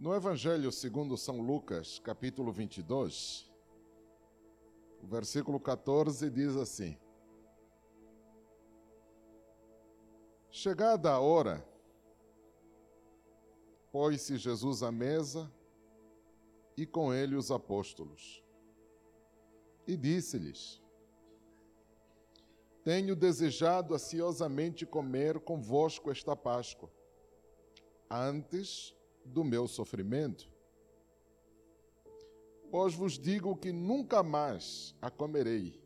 No Evangelho segundo São Lucas, capítulo 22, o versículo 14 diz assim: Chegada a hora, pôs-se Jesus à mesa e com ele os apóstolos. E disse-lhes: Tenho desejado ansiosamente comer convosco esta Páscoa, antes do meu sofrimento. Pois vos digo que nunca mais a comerei,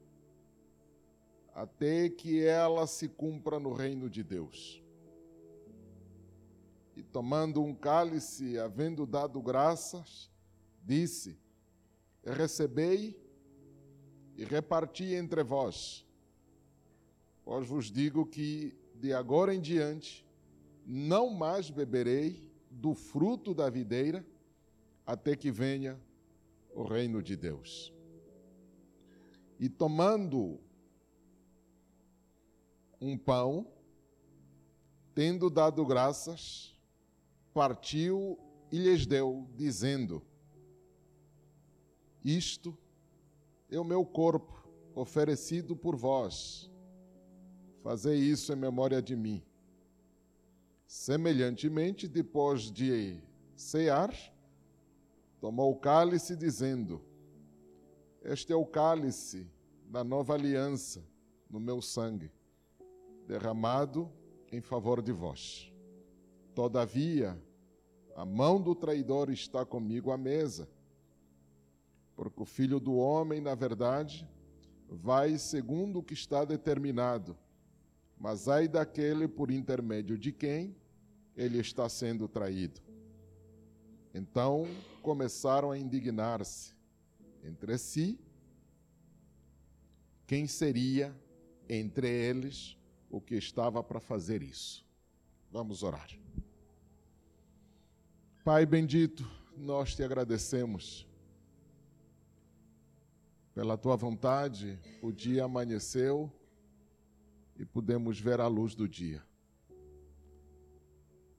até que ela se cumpra no reino de Deus. E tomando um cálice, havendo dado graças, disse: Recebei e reparti entre vós. Pois vos digo que de agora em diante não mais beberei do fruto da videira até que venha o reino de Deus. E tomando um pão, tendo dado graças, partiu e lhes deu, dizendo: Isto é o meu corpo oferecido por vós. Fazei isso em memória de mim. Semelhantemente, depois de cear, tomou o cálice, dizendo: Este é o cálice da nova aliança no meu sangue, derramado em favor de vós. Todavia, a mão do traidor está comigo à mesa, porque o filho do homem, na verdade, vai segundo o que está determinado, mas ai daquele por intermédio de quem ele está sendo traído. Então começaram a indignar-se entre si quem seria entre eles o que estava para fazer isso. Vamos orar. Pai bendito, nós te agradecemos pela tua vontade. O dia amanheceu e pudemos ver a luz do dia.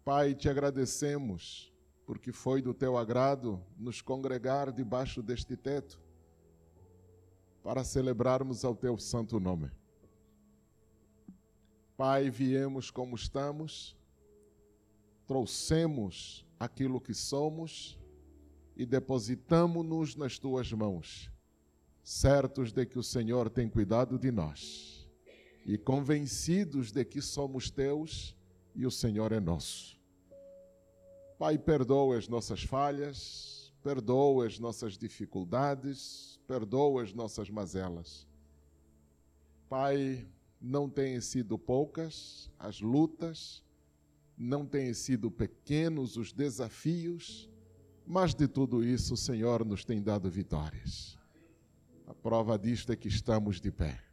Pai, te agradecemos porque foi do teu agrado nos congregar debaixo deste teto para celebrarmos ao teu santo nome. Pai, viemos como estamos, trouxemos aquilo que somos e depositamos-nos nas tuas mãos, certos de que o Senhor tem cuidado de nós e convencidos de que somos teus e o Senhor é nosso. Pai, perdoa as nossas falhas, perdoa as nossas dificuldades, perdoa as nossas mazelas. Pai, não têm sido poucas as lutas, não têm sido pequenos os desafios, mas de tudo isso o Senhor nos tem dado vitórias. A prova disto é que estamos de pé.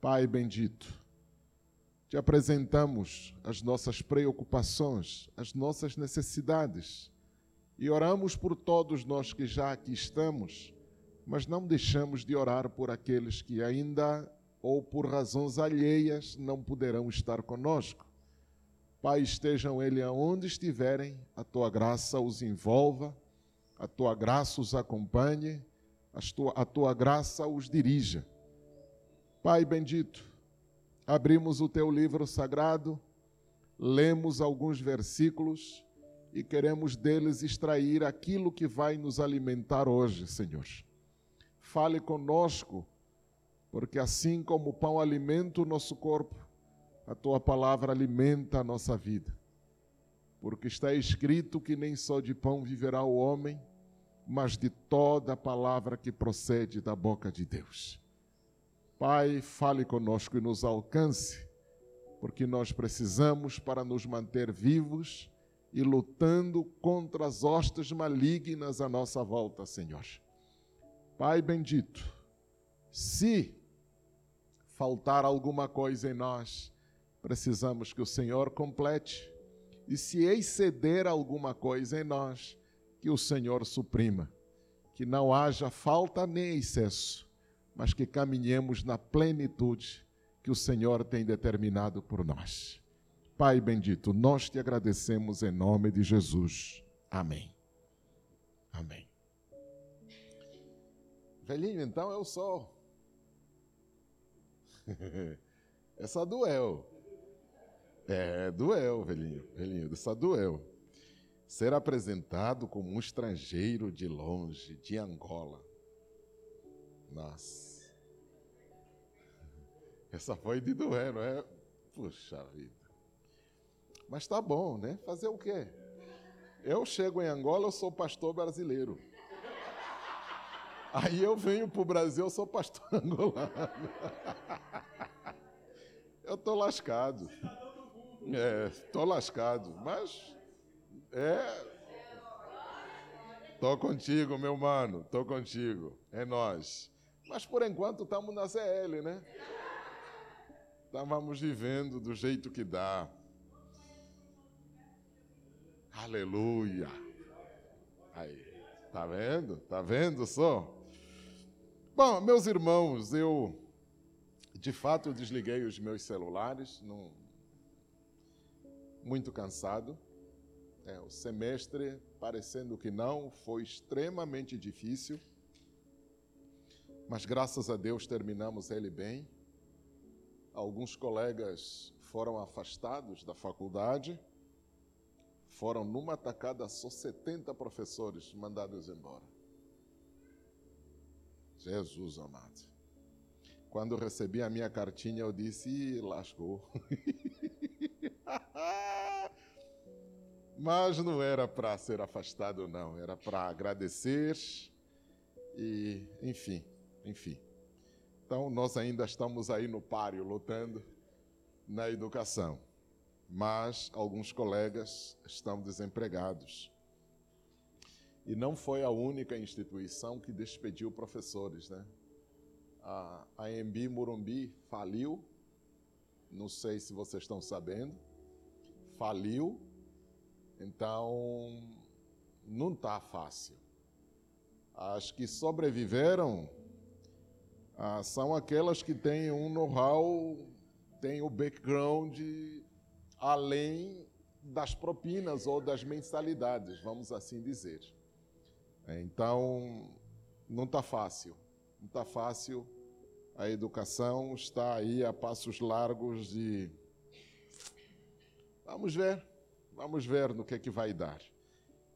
Pai bendito, te apresentamos as nossas preocupações, as nossas necessidades e oramos por todos nós que já aqui estamos, mas não deixamos de orar por aqueles que ainda ou por razões alheias não poderão estar conosco. Pai, estejam eles aonde estiverem, a tua graça os envolva, a tua graça os acompanhe, a tua, a tua graça os dirija. Pai bendito, abrimos o teu livro sagrado, lemos alguns versículos e queremos deles extrair aquilo que vai nos alimentar hoje, Senhor. Fale conosco, porque assim como o pão alimenta o nosso corpo, a tua palavra alimenta a nossa vida. Porque está escrito que nem só de pão viverá o homem, mas de toda a palavra que procede da boca de Deus. Pai, fale conosco e nos alcance, porque nós precisamos para nos manter vivos e lutando contra as hostes malignas à nossa volta, Senhor. Pai bendito, se faltar alguma coisa em nós, precisamos que o Senhor complete, e se exceder alguma coisa em nós, que o Senhor suprima, que não haja falta nem excesso mas que caminhemos na plenitude que o Senhor tem determinado por nós. Pai bendito, nós te agradecemos em nome de Jesus. Amém. Amém. Velhinho, então eu sou. Essa doeu. É, doeu, velhinho. Velhinho, essa doeu. Ser apresentado como um estrangeiro de longe, de Angola. Nossa. Essa foi de doer, não é? Puxa vida. Mas tá bom, né? Fazer o quê? Eu chego em Angola, eu sou pastor brasileiro. Aí eu venho para o Brasil, eu sou pastor angolano. Eu estou lascado. É, estou lascado. Mas, é. Estou contigo, meu mano. Estou contigo. É nós. Mas por enquanto estamos na ZL, né? Estávamos vivendo do jeito que dá. Aleluia. Aí, tá vendo? Tá vendo só? Bom, meus irmãos, eu de fato desliguei os meus celulares, muito cansado. É, o semestre, parecendo que não, foi extremamente difícil, mas graças a Deus terminamos ele bem. Alguns colegas foram afastados da faculdade, foram numa tacada só 70 professores mandados embora. Jesus amado. Quando recebi a minha cartinha, eu disse: lascou. Mas não era para ser afastado, não. Era para agradecer e, enfim, enfim. Então, nós ainda estamos aí no páreo, lutando na educação. Mas alguns colegas estão desempregados. E não foi a única instituição que despediu professores, né? A AMB Morumbi faliu, não sei se vocês estão sabendo, faliu, então não está fácil. As que sobreviveram ah, são aquelas que têm um know-how, têm o background além das propinas ou das mensalidades, vamos assim dizer. É, então, não está fácil. Não está fácil. A educação está aí a passos largos de. Vamos ver, vamos ver no que é que vai dar.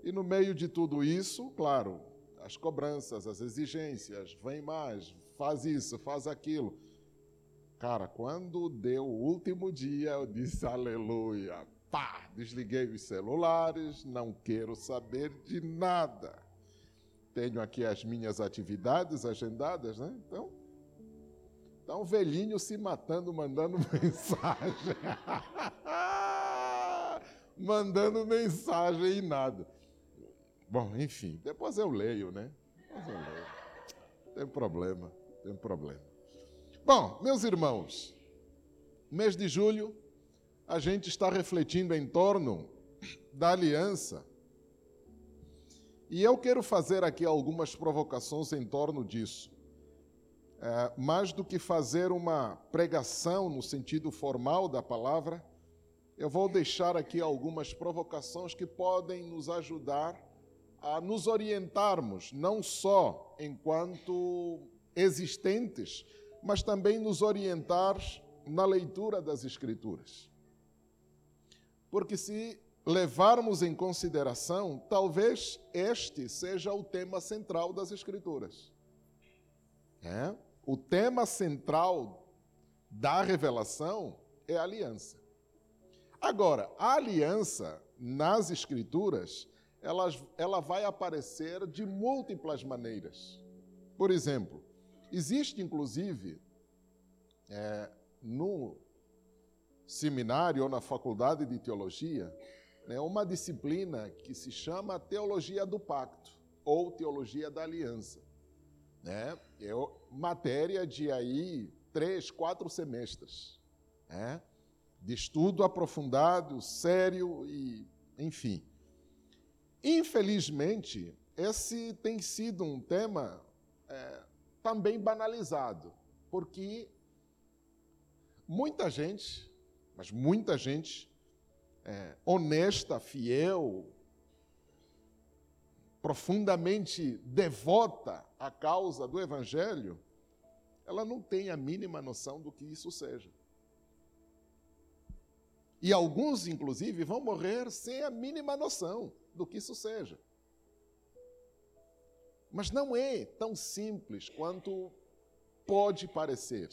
E no meio de tudo isso, claro, as cobranças, as exigências, vem mais, faz isso, faz aquilo. Cara, quando deu o último dia, eu disse aleluia. Pá, desliguei os celulares, não quero saber de nada tenho aqui as minhas atividades agendadas, né? Então, tá um velhinho se matando, mandando mensagem. mandando mensagem e nada. Bom, enfim, depois eu leio, né? Depois eu leio. Tem problema, tem problema. Bom, meus irmãos, mês de julho, a gente está refletindo em torno da aliança e eu quero fazer aqui algumas provocações em torno disso. É, mais do que fazer uma pregação no sentido formal da palavra, eu vou deixar aqui algumas provocações que podem nos ajudar a nos orientarmos, não só enquanto existentes, mas também nos orientar na leitura das Escrituras. Porque se levarmos em consideração, talvez este seja o tema central das Escrituras. É? O tema central da revelação é a aliança. Agora, a aliança nas Escrituras, ela, ela vai aparecer de múltiplas maneiras. Por exemplo, existe inclusive é, no seminário ou na faculdade de teologia né, uma disciplina que se chama Teologia do Pacto ou Teologia da Aliança. Né? É matéria de aí três, quatro semestres, né? de estudo aprofundado, sério e, enfim. Infelizmente, esse tem sido um tema é, também banalizado, porque muita gente, mas muita gente, é, honesta, fiel, profundamente devota à causa do Evangelho, ela não tem a mínima noção do que isso seja. E alguns, inclusive, vão morrer sem a mínima noção do que isso seja. Mas não é tão simples quanto pode parecer.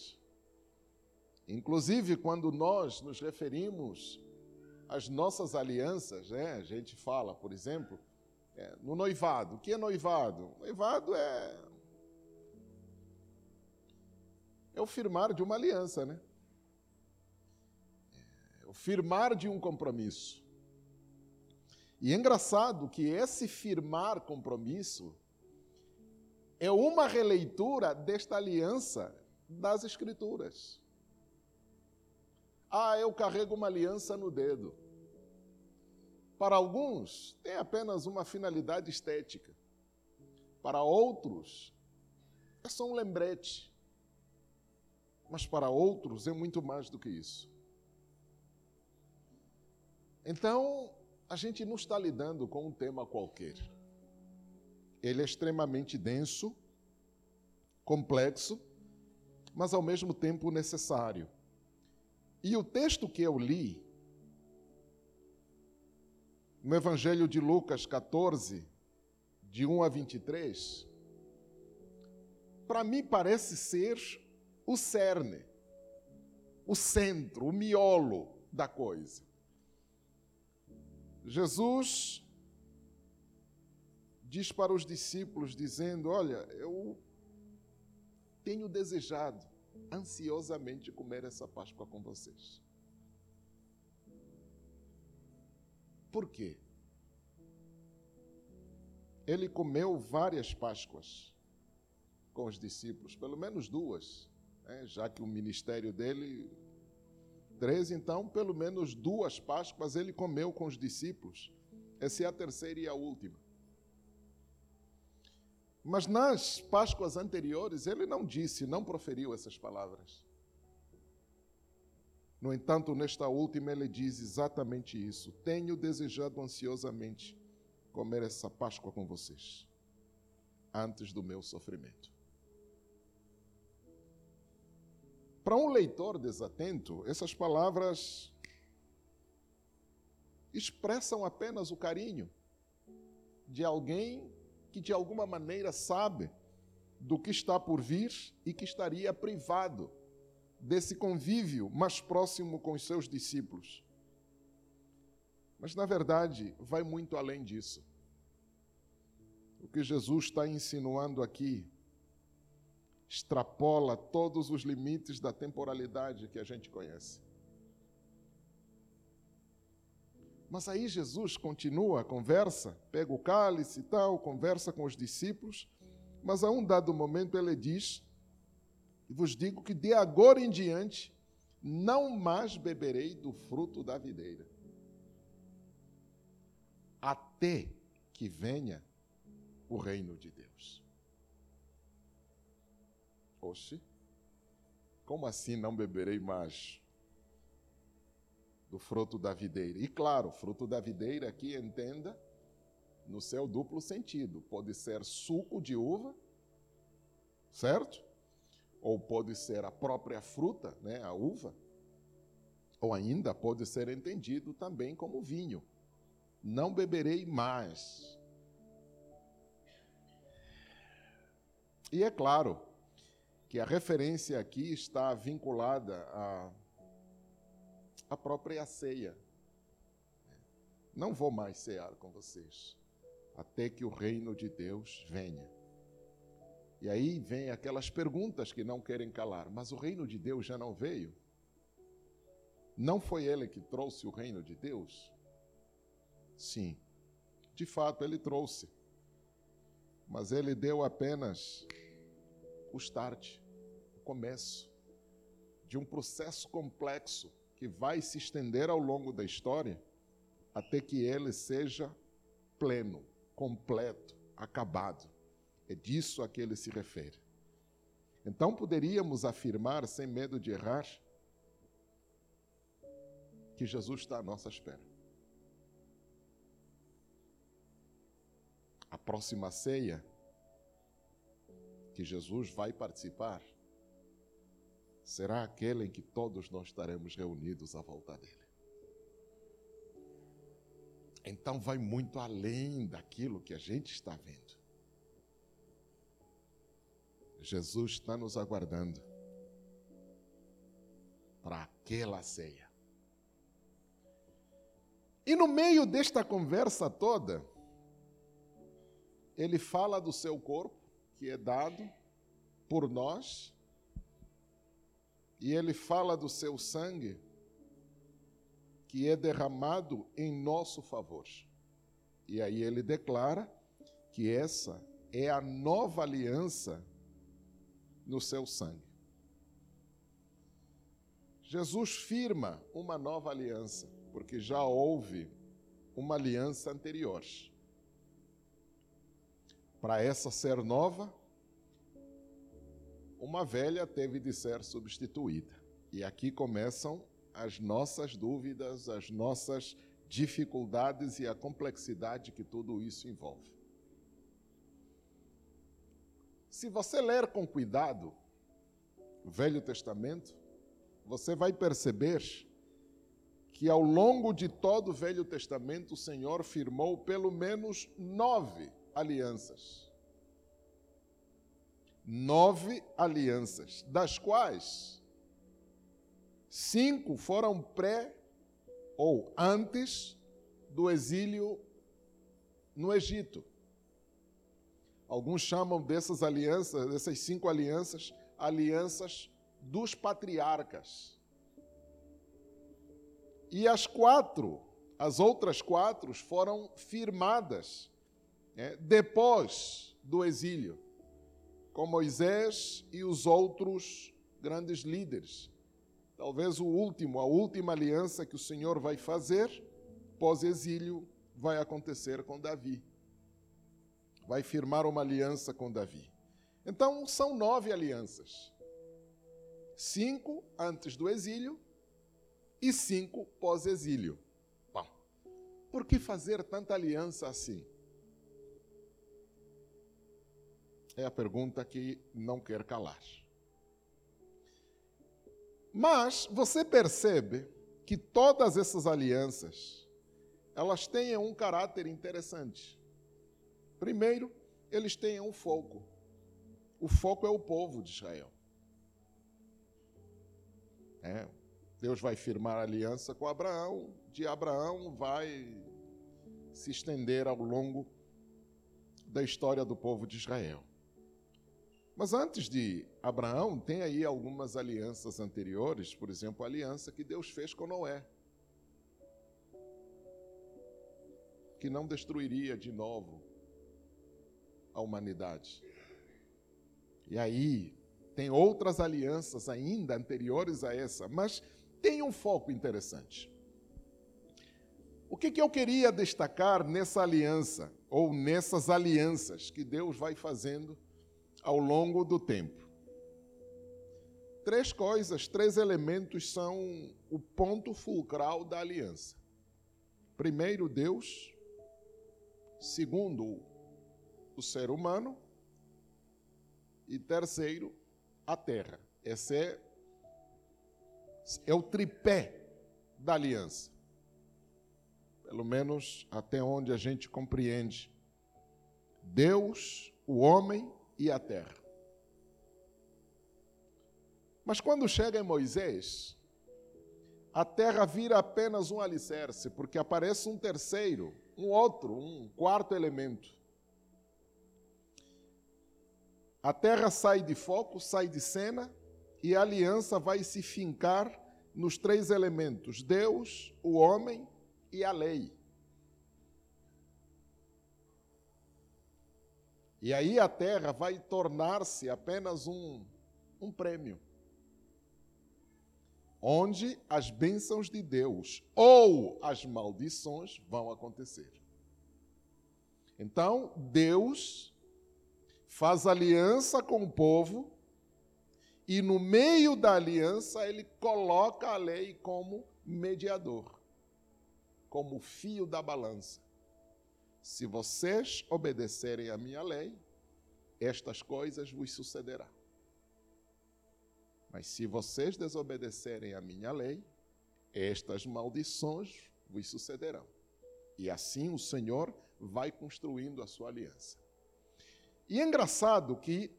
Inclusive, quando nós nos referimos às nossas alianças, né? a gente fala, por exemplo, é, no noivado. O que é noivado? Noivado é. É o firmar de uma aliança, né? É o firmar de um compromisso. E é engraçado que esse firmar compromisso é uma releitura desta aliança das Escrituras. Ah, eu carrego uma aliança no dedo. Para alguns, tem apenas uma finalidade estética. Para outros, é só um lembrete. Mas para outros é muito mais do que isso. Então, a gente não está lidando com um tema qualquer. Ele é extremamente denso, complexo, mas ao mesmo tempo necessário. E o texto que eu li, no Evangelho de Lucas 14, de 1 a 23, para mim parece ser o cerne, o centro, o miolo da coisa. Jesus diz para os discípulos, dizendo: Olha, eu tenho desejado ansiosamente comer essa Páscoa com vocês. Por quê? Ele comeu várias Páscoas com os discípulos, pelo menos duas, né? já que o ministério dele, três, então, pelo menos duas Páscoas ele comeu com os discípulos. Essa é a terceira e a última. Mas nas Páscoas anteriores, ele não disse, não proferiu essas palavras. No entanto, nesta última, ele diz exatamente isso: Tenho desejado ansiosamente comer essa Páscoa com vocês, antes do meu sofrimento. Para um leitor desatento, essas palavras expressam apenas o carinho de alguém que de alguma maneira sabe do que está por vir e que estaria privado desse convívio mais próximo com os seus discípulos. Mas, na verdade, vai muito além disso. O que Jesus está insinuando aqui extrapola todos os limites da temporalidade que a gente conhece. Mas aí Jesus continua a conversa, pega o cálice e tal, conversa com os discípulos, mas a um dado momento ele diz: vos digo que de agora em diante não mais beberei do fruto da videira, até que venha o reino de Deus. Oxe, como assim não beberei mais? Do fruto da videira. E claro, fruto da videira aqui entenda no seu duplo sentido. Pode ser suco de uva, certo? Ou pode ser a própria fruta, né, a uva. Ou ainda pode ser entendido também como vinho. Não beberei mais. E é claro que a referência aqui está vinculada a a própria ceia. Não vou mais cear com vocês, até que o reino de Deus venha. E aí vem aquelas perguntas que não querem calar, mas o reino de Deus já não veio? Não foi ele que trouxe o reino de Deus? Sim, de fato ele trouxe. Mas ele deu apenas o start, o começo de um processo complexo que vai se estender ao longo da história até que ele seja pleno, completo, acabado. É disso a que ele se refere. Então poderíamos afirmar, sem medo de errar, que Jesus está à nossa espera. A próxima ceia que Jesus vai participar será aquele em que todos nós estaremos reunidos à volta dele. Então vai muito além daquilo que a gente está vendo. Jesus está nos aguardando para aquela ceia. E no meio desta conversa toda, ele fala do seu corpo, que é dado por nós, e ele fala do seu sangue, que é derramado em nosso favor. E aí ele declara que essa é a nova aliança no seu sangue. Jesus firma uma nova aliança, porque já houve uma aliança anterior. Para essa ser nova, uma velha teve de ser substituída. E aqui começam as nossas dúvidas, as nossas dificuldades e a complexidade que tudo isso envolve. Se você ler com cuidado o Velho Testamento, você vai perceber que ao longo de todo o Velho Testamento o Senhor firmou pelo menos nove alianças. Nove alianças, das quais cinco foram pré ou antes do exílio no Egito. Alguns chamam dessas alianças, dessas cinco alianças, alianças dos patriarcas. E as quatro, as outras quatro, foram firmadas é, depois do exílio, com Moisés e os outros grandes líderes. Talvez o último, a última aliança que o Senhor vai fazer pós-exílio vai acontecer com Davi. Vai firmar uma aliança com Davi. Então, são nove alianças: cinco antes do exílio e cinco pós-exílio. Bom, por que fazer tanta aliança assim? É a pergunta que não quer calar. Mas você percebe que todas essas alianças, elas têm um caráter interessante. Primeiro, eles têm um foco. O foco é o povo de Israel. É, Deus vai firmar aliança com Abraão, de Abraão vai se estender ao longo da história do povo de Israel. Mas antes de Abraão, tem aí algumas alianças anteriores, por exemplo, a aliança que Deus fez com Noé, que não destruiria de novo a humanidade. E aí, tem outras alianças ainda anteriores a essa, mas tem um foco interessante. O que, que eu queria destacar nessa aliança, ou nessas alianças que Deus vai fazendo? Ao longo do tempo. Três coisas, três elementos são o ponto fulcral da aliança. Primeiro, Deus. Segundo, o ser humano. E terceiro, a terra. Esse é, é o tripé da aliança. Pelo menos até onde a gente compreende. Deus, o homem e a terra. Mas quando chega em Moisés, a terra vira apenas um alicerce, porque aparece um terceiro, um outro, um quarto elemento. A terra sai de foco, sai de cena, e a aliança vai se fincar nos três elementos: Deus, o homem e a lei. E aí a terra vai tornar-se apenas um, um prêmio. Onde as bênçãos de Deus ou as maldições vão acontecer. Então, Deus faz aliança com o povo e no meio da aliança ele coloca a lei como mediador, como fio da balança. Se vocês obedecerem à minha lei, estas coisas vos sucederão. Mas se vocês desobedecerem à minha lei, estas maldições vos sucederão. E assim o Senhor vai construindo a sua aliança. E é engraçado que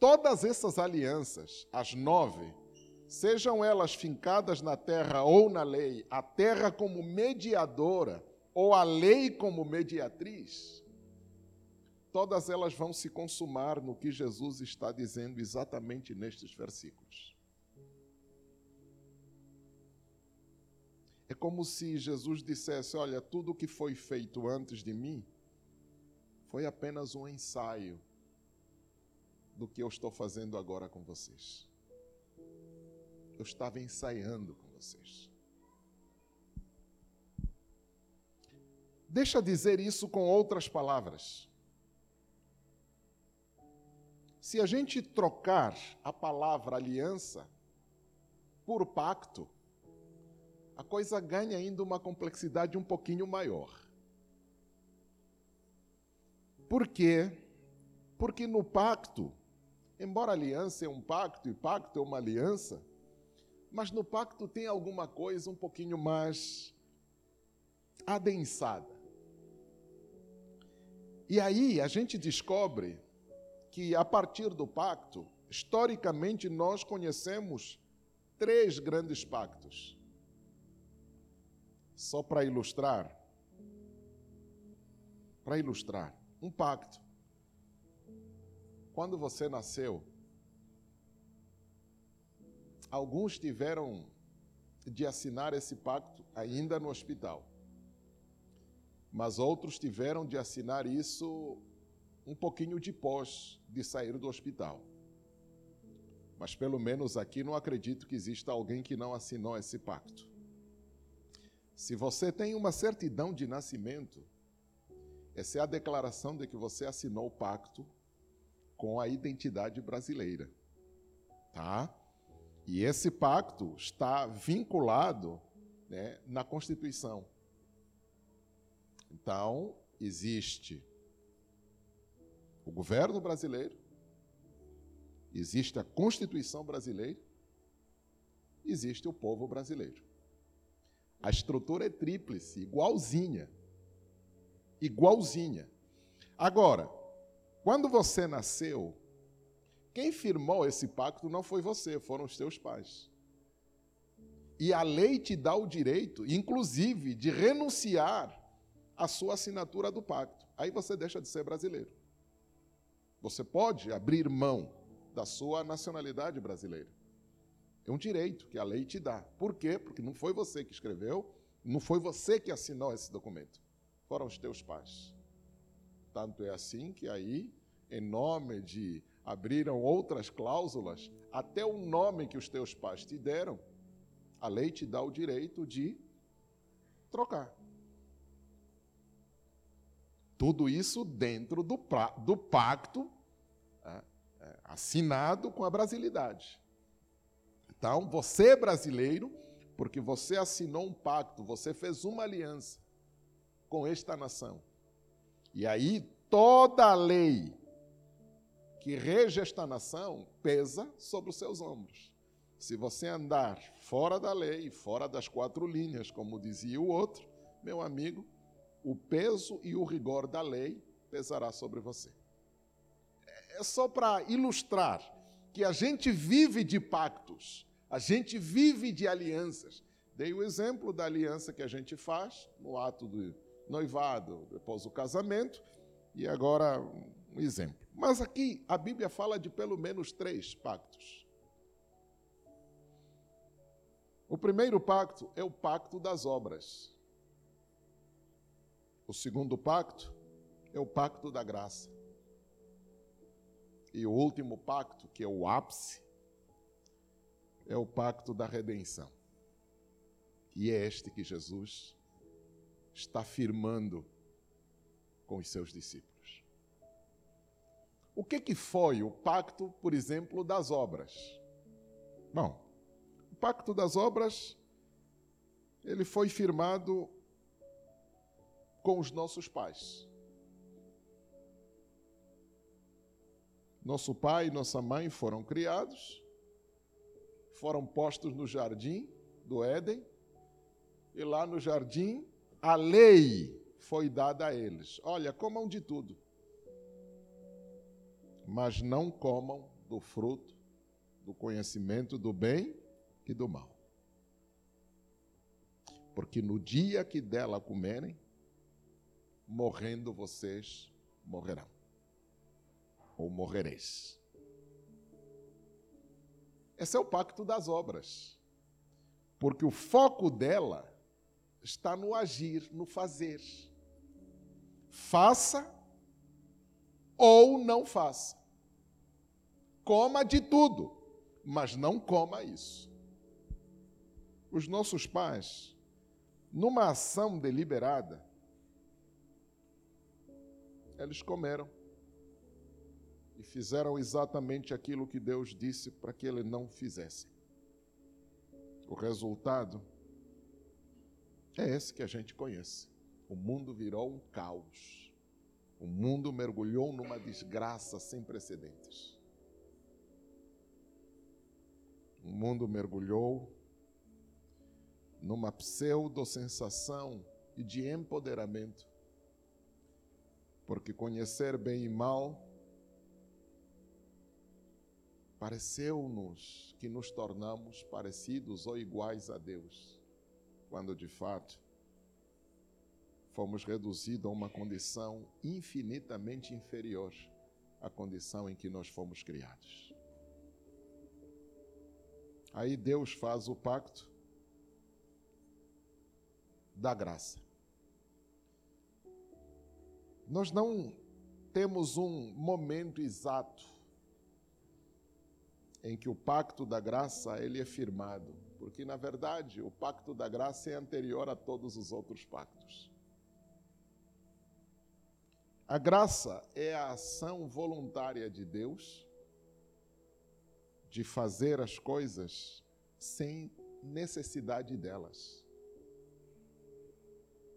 todas essas alianças, as nove, sejam elas fincadas na terra ou na lei, a terra como mediadora ou a lei como mediatriz, todas elas vão se consumar no que Jesus está dizendo exatamente nestes versículos. É como se Jesus dissesse: Olha, tudo o que foi feito antes de mim foi apenas um ensaio do que eu estou fazendo agora com vocês. Eu estava ensaiando com vocês. Deixa dizer isso com outras palavras. Se a gente trocar a palavra aliança por pacto, a coisa ganha ainda uma complexidade um pouquinho maior. Por quê? Porque no pacto, embora aliança é um pacto e pacto é uma aliança, mas no pacto tem alguma coisa um pouquinho mais adensada. E aí a gente descobre que a partir do pacto, historicamente nós conhecemos três grandes pactos. Só para ilustrar, para ilustrar um pacto. Quando você nasceu, alguns tiveram de assinar esse pacto ainda no hospital, mas outros tiveram de assinar isso um pouquinho depois de sair do hospital. Mas pelo menos aqui não acredito que exista alguém que não assinou esse pacto. Se você tem uma certidão de nascimento, essa é a declaração de que você assinou o pacto com a identidade brasileira. Tá? E esse pacto está vinculado né, na Constituição. Então, existe o governo brasileiro, existe a Constituição brasileira, existe o povo brasileiro. A estrutura é tríplice, igualzinha igualzinha. Agora, quando você nasceu, quem firmou esse pacto não foi você, foram os teus pais. E a lei te dá o direito, inclusive, de renunciar à sua assinatura do pacto. Aí você deixa de ser brasileiro. Você pode abrir mão da sua nacionalidade brasileira. É um direito que a lei te dá. Por quê? Porque não foi você que escreveu, não foi você que assinou esse documento foram os teus pais. Tanto é assim que aí, em nome de abriram outras cláusulas, até o nome que os teus pais te deram, a lei te dá o direito de trocar. Tudo isso dentro do, pra, do pacto é, é, assinado com a brasilidade. Então, você é brasileiro, porque você assinou um pacto, você fez uma aliança com esta nação. E aí toda a lei que rege esta nação pesa sobre os seus ombros. Se você andar fora da lei, fora das quatro linhas, como dizia o outro, meu amigo, o peso e o rigor da lei pesará sobre você. É só para ilustrar que a gente vive de pactos, a gente vive de alianças. Dei o exemplo da aliança que a gente faz no ato do, noivado, depois o casamento, e agora um exemplo. Mas aqui a Bíblia fala de pelo menos três pactos. O primeiro pacto é o pacto das obras. O segundo pacto é o pacto da graça. E o último pacto, que é o ápice, é o pacto da redenção. E é este que Jesus está firmando com os seus discípulos. O que, que foi o pacto, por exemplo, das obras? Bom, o pacto das obras ele foi firmado com os nossos pais. Nosso pai e nossa mãe foram criados, foram postos no jardim do Éden, e lá no jardim a lei foi dada a eles. Olha, comam de tudo, mas não comam do fruto do conhecimento do bem e do mal. Porque no dia que dela comerem, morrendo vocês morrerão. Ou morrereis. Esse é o pacto das obras. Porque o foco dela está no agir, no fazer. Faça ou não faça. Coma de tudo, mas não coma isso. Os nossos pais, numa ação deliberada, eles comeram e fizeram exatamente aquilo que Deus disse para que ele não fizesse. O resultado é esse que a gente conhece. O mundo virou um caos. O mundo mergulhou numa desgraça sem precedentes. O mundo mergulhou numa pseudo-sensação e de empoderamento. Porque conhecer bem e mal pareceu-nos que nos tornamos parecidos ou iguais a Deus quando de fato fomos reduzidos a uma condição infinitamente inferior à condição em que nós fomos criados. Aí Deus faz o pacto da graça. Nós não temos um momento exato em que o pacto da graça ele é firmado porque na verdade o pacto da graça é anterior a todos os outros pactos. A graça é a ação voluntária de Deus de fazer as coisas sem necessidade delas.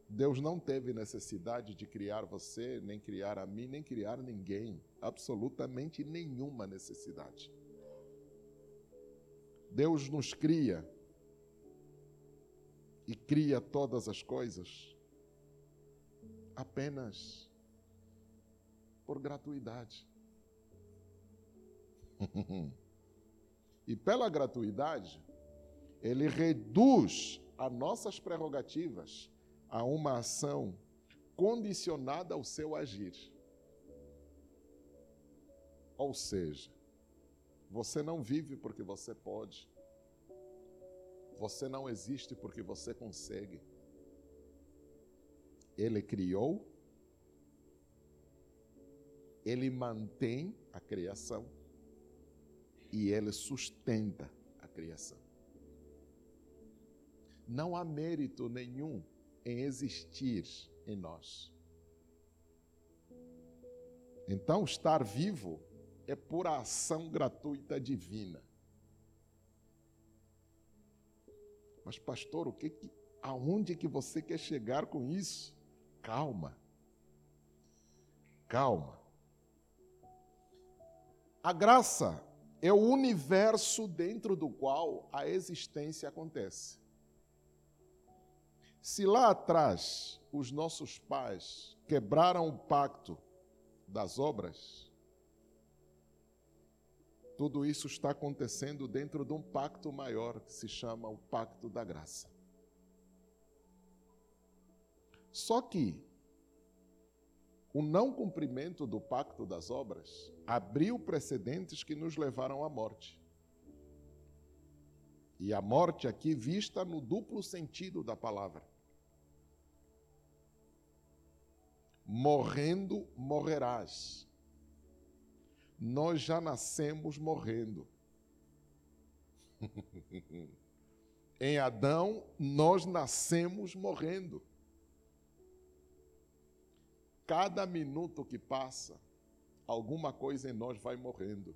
Deus não teve necessidade de criar você, nem criar a mim, nem criar ninguém, absolutamente nenhuma necessidade. Deus nos cria e cria todas as coisas apenas por gratuidade. e pela gratuidade, ele reduz as nossas prerrogativas a uma ação condicionada ao seu agir. Ou seja, você não vive porque você pode. Você não existe porque você consegue. Ele criou, ele mantém a criação e ele sustenta a criação. Não há mérito nenhum em existir em nós. Então, estar vivo é por ação gratuita divina. Mas pastor, o que, que aonde que você quer chegar com isso? Calma. Calma. A graça é o universo dentro do qual a existência acontece. Se lá atrás os nossos pais quebraram o pacto das obras, tudo isso está acontecendo dentro de um pacto maior que se chama o Pacto da Graça. Só que o não cumprimento do pacto das obras abriu precedentes que nos levaram à morte. E a morte aqui vista no duplo sentido da palavra. Morrendo, morrerás nós já nascemos morrendo. em Adão, nós nascemos morrendo. Cada minuto que passa, alguma coisa em nós vai morrendo.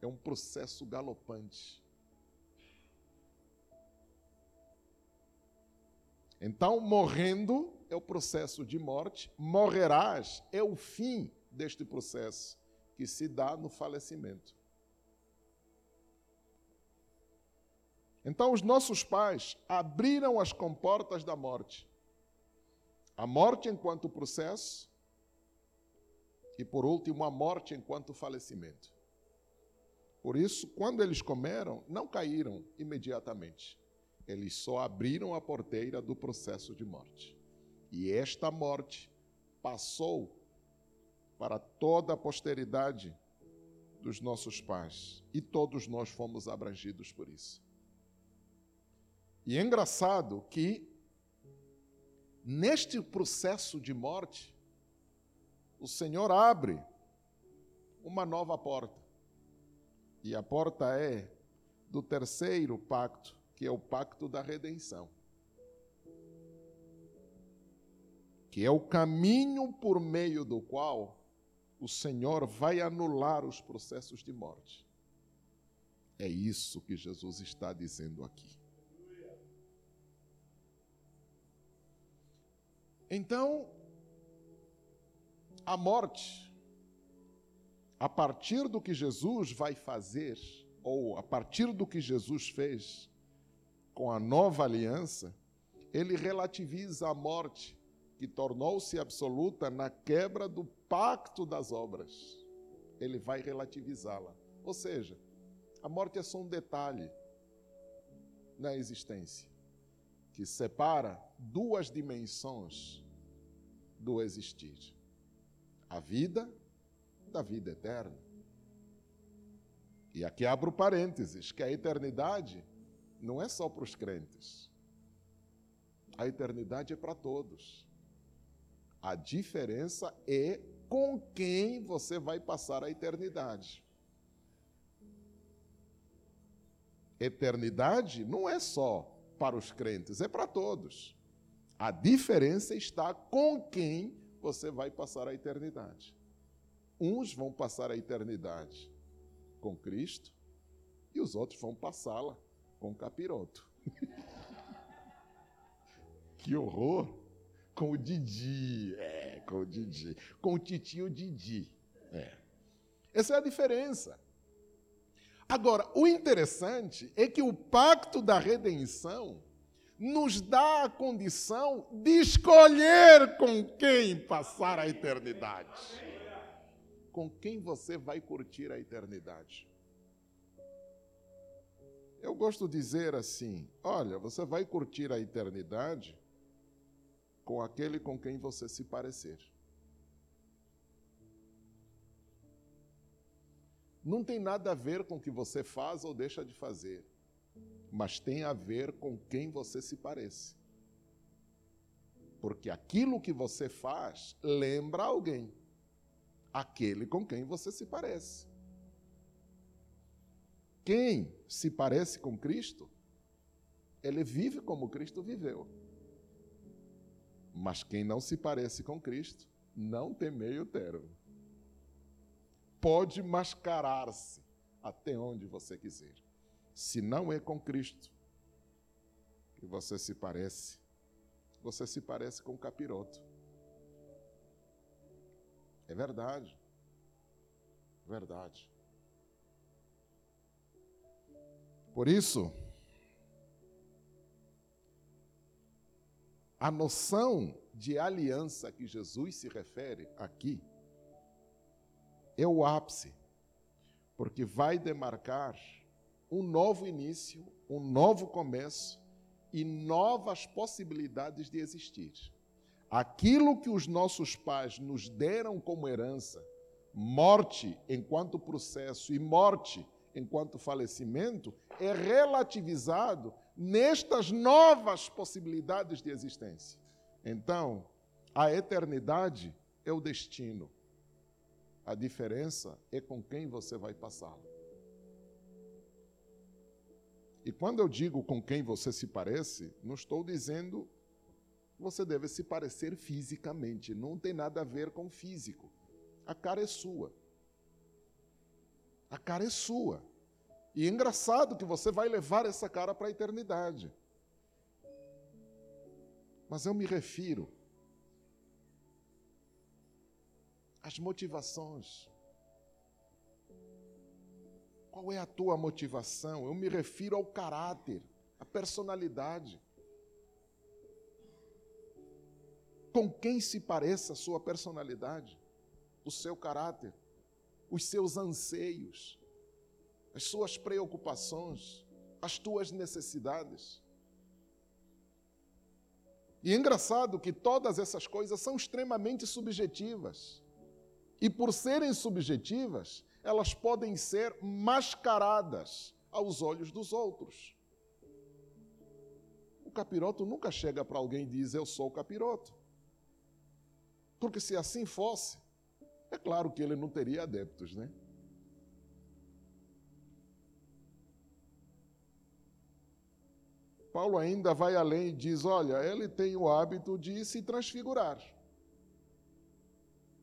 É um processo galopante. Então, morrendo é o processo de morte, morrerás é o fim deste processo que se dá no falecimento. Então, os nossos pais abriram as comportas da morte. A morte enquanto processo e, por último, a morte enquanto falecimento. Por isso, quando eles comeram, não caíram imediatamente. Eles só abriram a porteira do processo de morte. E esta morte passou para toda a posteridade dos nossos pais. E todos nós fomos abrangidos por isso. E é engraçado que, neste processo de morte, o Senhor abre uma nova porta. E a porta é do terceiro pacto, que é o pacto da redenção. Que é o caminho por meio do qual o Senhor vai anular os processos de morte. É isso que Jesus está dizendo aqui. Então, a morte, a partir do que Jesus vai fazer, ou a partir do que Jesus fez com a nova aliança, ele relativiza a morte, que tornou-se absoluta na quebra do pacto das obras. Ele vai relativizá-la. Ou seja, a morte é só um detalhe na existência que separa duas dimensões do existir: a vida da vida eterna. E aqui abro parênteses: que a eternidade não é só para os crentes, a eternidade é para todos. A diferença é com quem você vai passar a eternidade. Eternidade não é só para os crentes, é para todos. A diferença está com quem você vai passar a eternidade. Uns vão passar a eternidade com Cristo e os outros vão passá-la com capiroto. que horror! Com o Didi, é, com o Didi, com o titio Didi. É. Essa é a diferença. Agora, o interessante é que o pacto da redenção nos dá a condição de escolher com quem passar a eternidade. Com quem você vai curtir a eternidade. Eu gosto de dizer assim: olha, você vai curtir a eternidade com aquele com quem você se parecer. Não tem nada a ver com o que você faz ou deixa de fazer, mas tem a ver com quem você se parece. Porque aquilo que você faz lembra alguém, aquele com quem você se parece. Quem se parece com Cristo, ele vive como Cristo viveu. Mas quem não se parece com Cristo, não tem meio termo pode mascarar-se até onde você quiser. Se não é com Cristo que você se parece, você se parece com o capiroto. É verdade. Verdade. Por isso, a noção de aliança que Jesus se refere aqui é o ápice, porque vai demarcar um novo início, um novo começo e novas possibilidades de existir. Aquilo que os nossos pais nos deram como herança, morte enquanto processo e morte enquanto falecimento, é relativizado nestas novas possibilidades de existência. Então, a eternidade é o destino. A diferença é com quem você vai passá-lo. E quando eu digo com quem você se parece, não estou dizendo você deve se parecer fisicamente. Não tem nada a ver com físico. A cara é sua. A cara é sua. E engraçado que você vai levar essa cara para a eternidade. Mas eu me refiro às motivações. Qual é a tua motivação? Eu me refiro ao caráter, à personalidade. Com quem se pareça a sua personalidade, o seu caráter, os seus anseios, as suas preocupações, as tuas necessidades. E é engraçado que todas essas coisas são extremamente subjetivas. E por serem subjetivas, elas podem ser mascaradas aos olhos dos outros. O capiroto nunca chega para alguém e diz: Eu sou o capiroto. Porque se assim fosse, é claro que ele não teria adeptos, né? Paulo ainda vai além e diz: olha, ele tem o hábito de se transfigurar.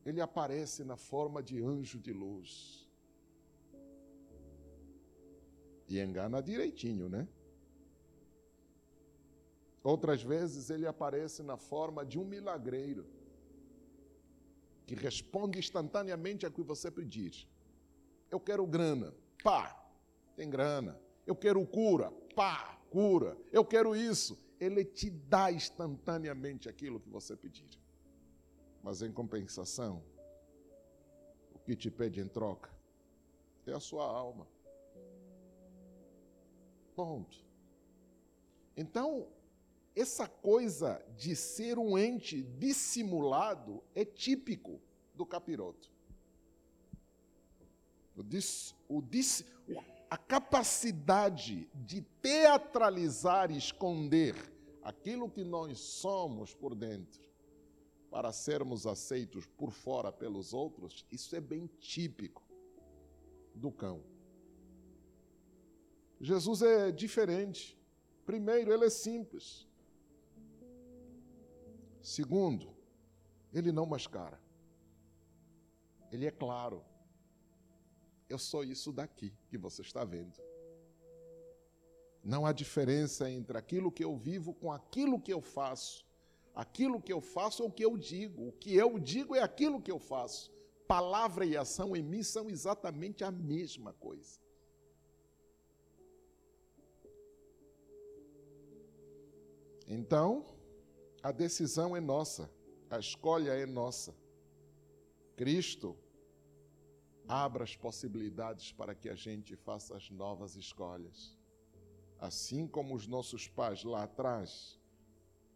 Ele aparece na forma de anjo de luz. E engana direitinho, né? Outras vezes ele aparece na forma de um milagreiro, que responde instantaneamente a que você pedir. Eu quero grana, pá, tem grana. Eu quero cura, pá, cura, eu quero isso. Ele te dá instantaneamente aquilo que você pedir. Mas em compensação, o que te pede em troca é a sua alma. Ponto. Então, essa coisa de ser um ente dissimulado é típico do capiroto. O, dis, o, dis, o a capacidade de teatralizar e esconder aquilo que nós somos por dentro, para sermos aceitos por fora pelos outros, isso é bem típico do cão. Jesus é diferente. Primeiro, ele é simples. Segundo, ele não mascara. Ele é claro. Eu sou isso daqui que você está vendo. Não há diferença entre aquilo que eu vivo com aquilo que eu faço. Aquilo que eu faço é o que eu digo. O que eu digo é aquilo que eu faço. Palavra e ação em mim são exatamente a mesma coisa. Então, a decisão é nossa, a escolha é nossa. Cristo abra as possibilidades para que a gente faça as novas escolhas. Assim como os nossos pais lá atrás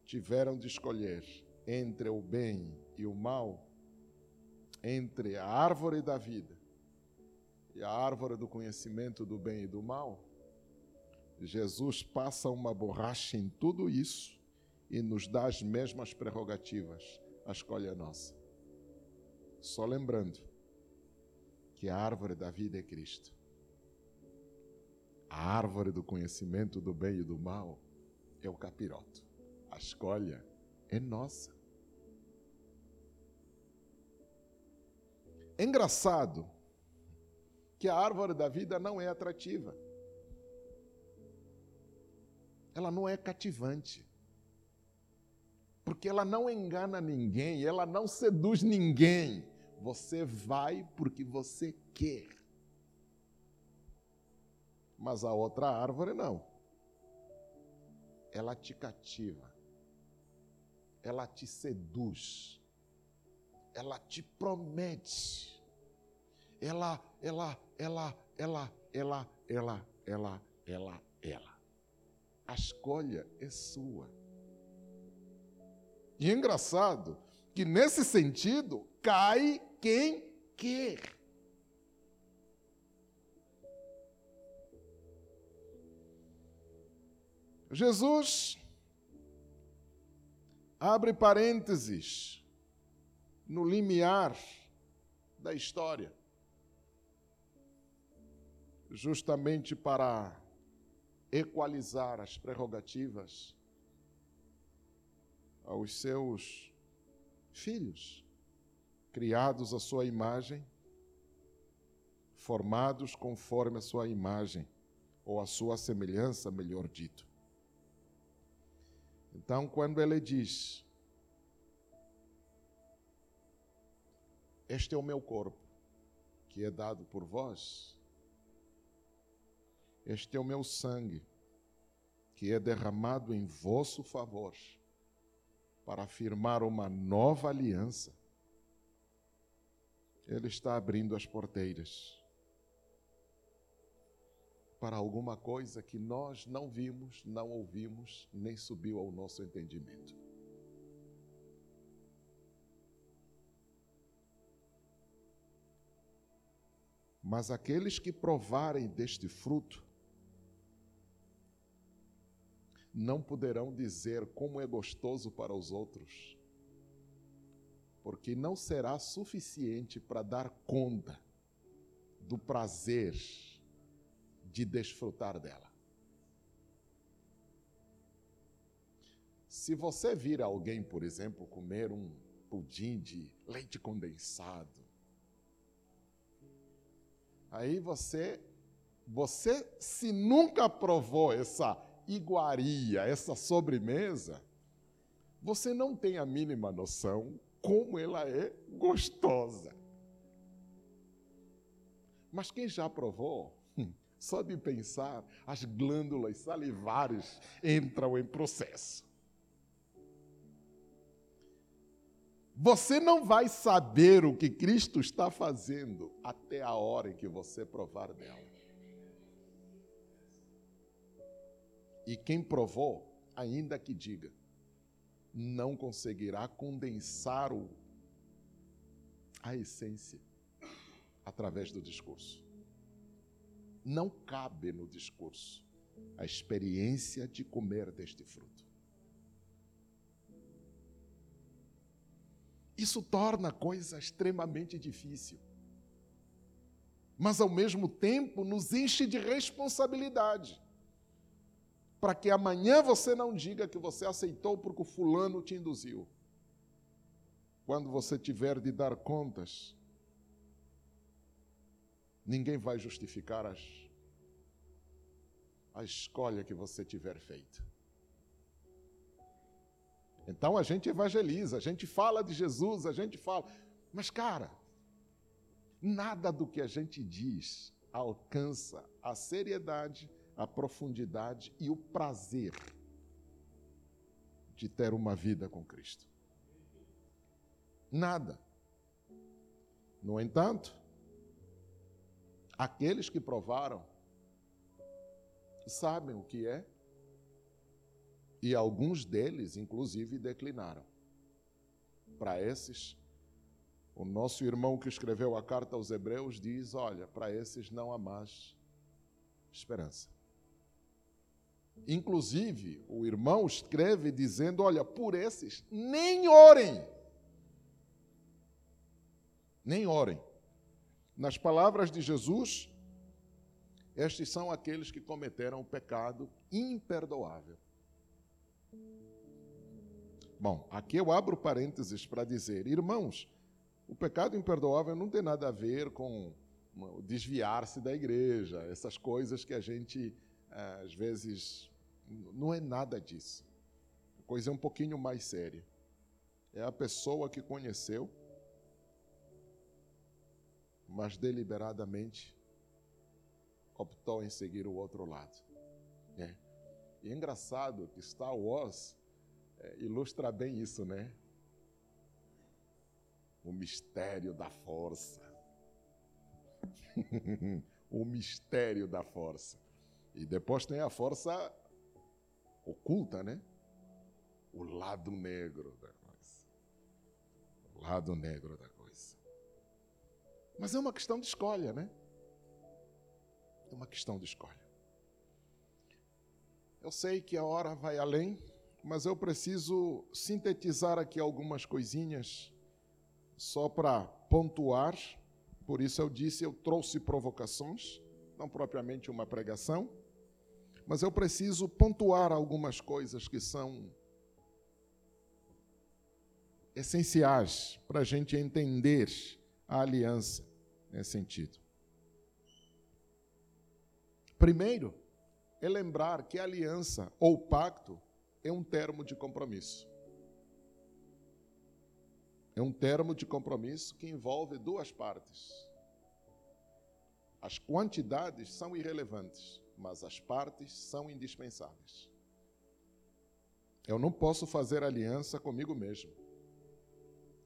tiveram de escolher entre o bem e o mal, entre a árvore da vida e a árvore do conhecimento do bem e do mal, Jesus passa uma borracha em tudo isso e nos dá as mesmas prerrogativas. A escolha é nossa. Só lembrando, que a árvore da vida é Cristo. A árvore do conhecimento do bem e do mal é o capiroto. A escolha é nossa. É engraçado que a árvore da vida não é atrativa. Ela não é cativante. Porque ela não engana ninguém, ela não seduz ninguém. Você vai porque você quer. Mas a outra árvore não. Ela te cativa. Ela te seduz. Ela te promete. Ela, ela, ela, ela, ela, ela, ela, ela, ela. A escolha é sua. E é engraçado que nesse sentido cai quem quer. Jesus abre parênteses no limiar da história, justamente para equalizar as prerrogativas aos seus filhos criados à sua imagem, formados conforme a sua imagem, ou a sua semelhança, melhor dito. Então, quando ele diz: Este é o meu corpo, que é dado por vós, este é o meu sangue, que é derramado em vosso favor, para afirmar uma nova aliança. Ele está abrindo as porteiras para alguma coisa que nós não vimos, não ouvimos, nem subiu ao nosso entendimento. Mas aqueles que provarem deste fruto não poderão dizer como é gostoso para os outros, porque não será suficiente para dar conta do prazer de desfrutar dela. Se você vir alguém, por exemplo, comer um pudim de leite condensado, aí você, você se nunca provou essa iguaria, essa sobremesa, você não tem a mínima noção como ela é gostosa. Mas quem já provou, só de pensar, as glândulas salivares entram em processo. Você não vai saber o que Cristo está fazendo até a hora em que você provar dela. E quem provou, ainda que diga, não conseguirá condensar o, a essência através do discurso não cabe no discurso a experiência de comer deste fruto. Isso torna a coisa extremamente difícil. Mas, ao mesmo tempo, nos enche de responsabilidade. Para que amanhã você não diga que você aceitou porque o fulano te induziu. Quando você tiver de dar contas Ninguém vai justificar as, a escolha que você tiver feito. Então a gente evangeliza, a gente fala de Jesus, a gente fala. Mas, cara, nada do que a gente diz alcança a seriedade, a profundidade e o prazer de ter uma vida com Cristo. Nada. No entanto, Aqueles que provaram sabem o que é, e alguns deles, inclusive, declinaram. Para esses, o nosso irmão que escreveu a carta aos Hebreus diz: olha, para esses não há mais esperança. Inclusive, o irmão escreve dizendo: olha, por esses nem orem. Nem orem. Nas palavras de Jesus, estes são aqueles que cometeram o pecado imperdoável. Bom, aqui eu abro parênteses para dizer, irmãos, o pecado imperdoável não tem nada a ver com desviar-se da igreja, essas coisas que a gente, às vezes, não é nada disso. A coisa é um pouquinho mais séria. É a pessoa que conheceu mas deliberadamente optou em seguir o outro lado. É. E é engraçado que Star Wars é, ilustra bem isso, né? O mistério da força. o mistério da força. E depois tem a força oculta, né? O lado negro da coisa. O lado negro da coisa. Mas é uma questão de escolha, né? É uma questão de escolha. Eu sei que a hora vai além, mas eu preciso sintetizar aqui algumas coisinhas só para pontuar. Por isso eu disse, eu trouxe provocações, não propriamente uma pregação, mas eu preciso pontuar algumas coisas que são essenciais para a gente entender a aliança nesse sentido. Primeiro, é lembrar que aliança ou pacto é um termo de compromisso. É um termo de compromisso que envolve duas partes. As quantidades são irrelevantes, mas as partes são indispensáveis. Eu não posso fazer aliança comigo mesmo.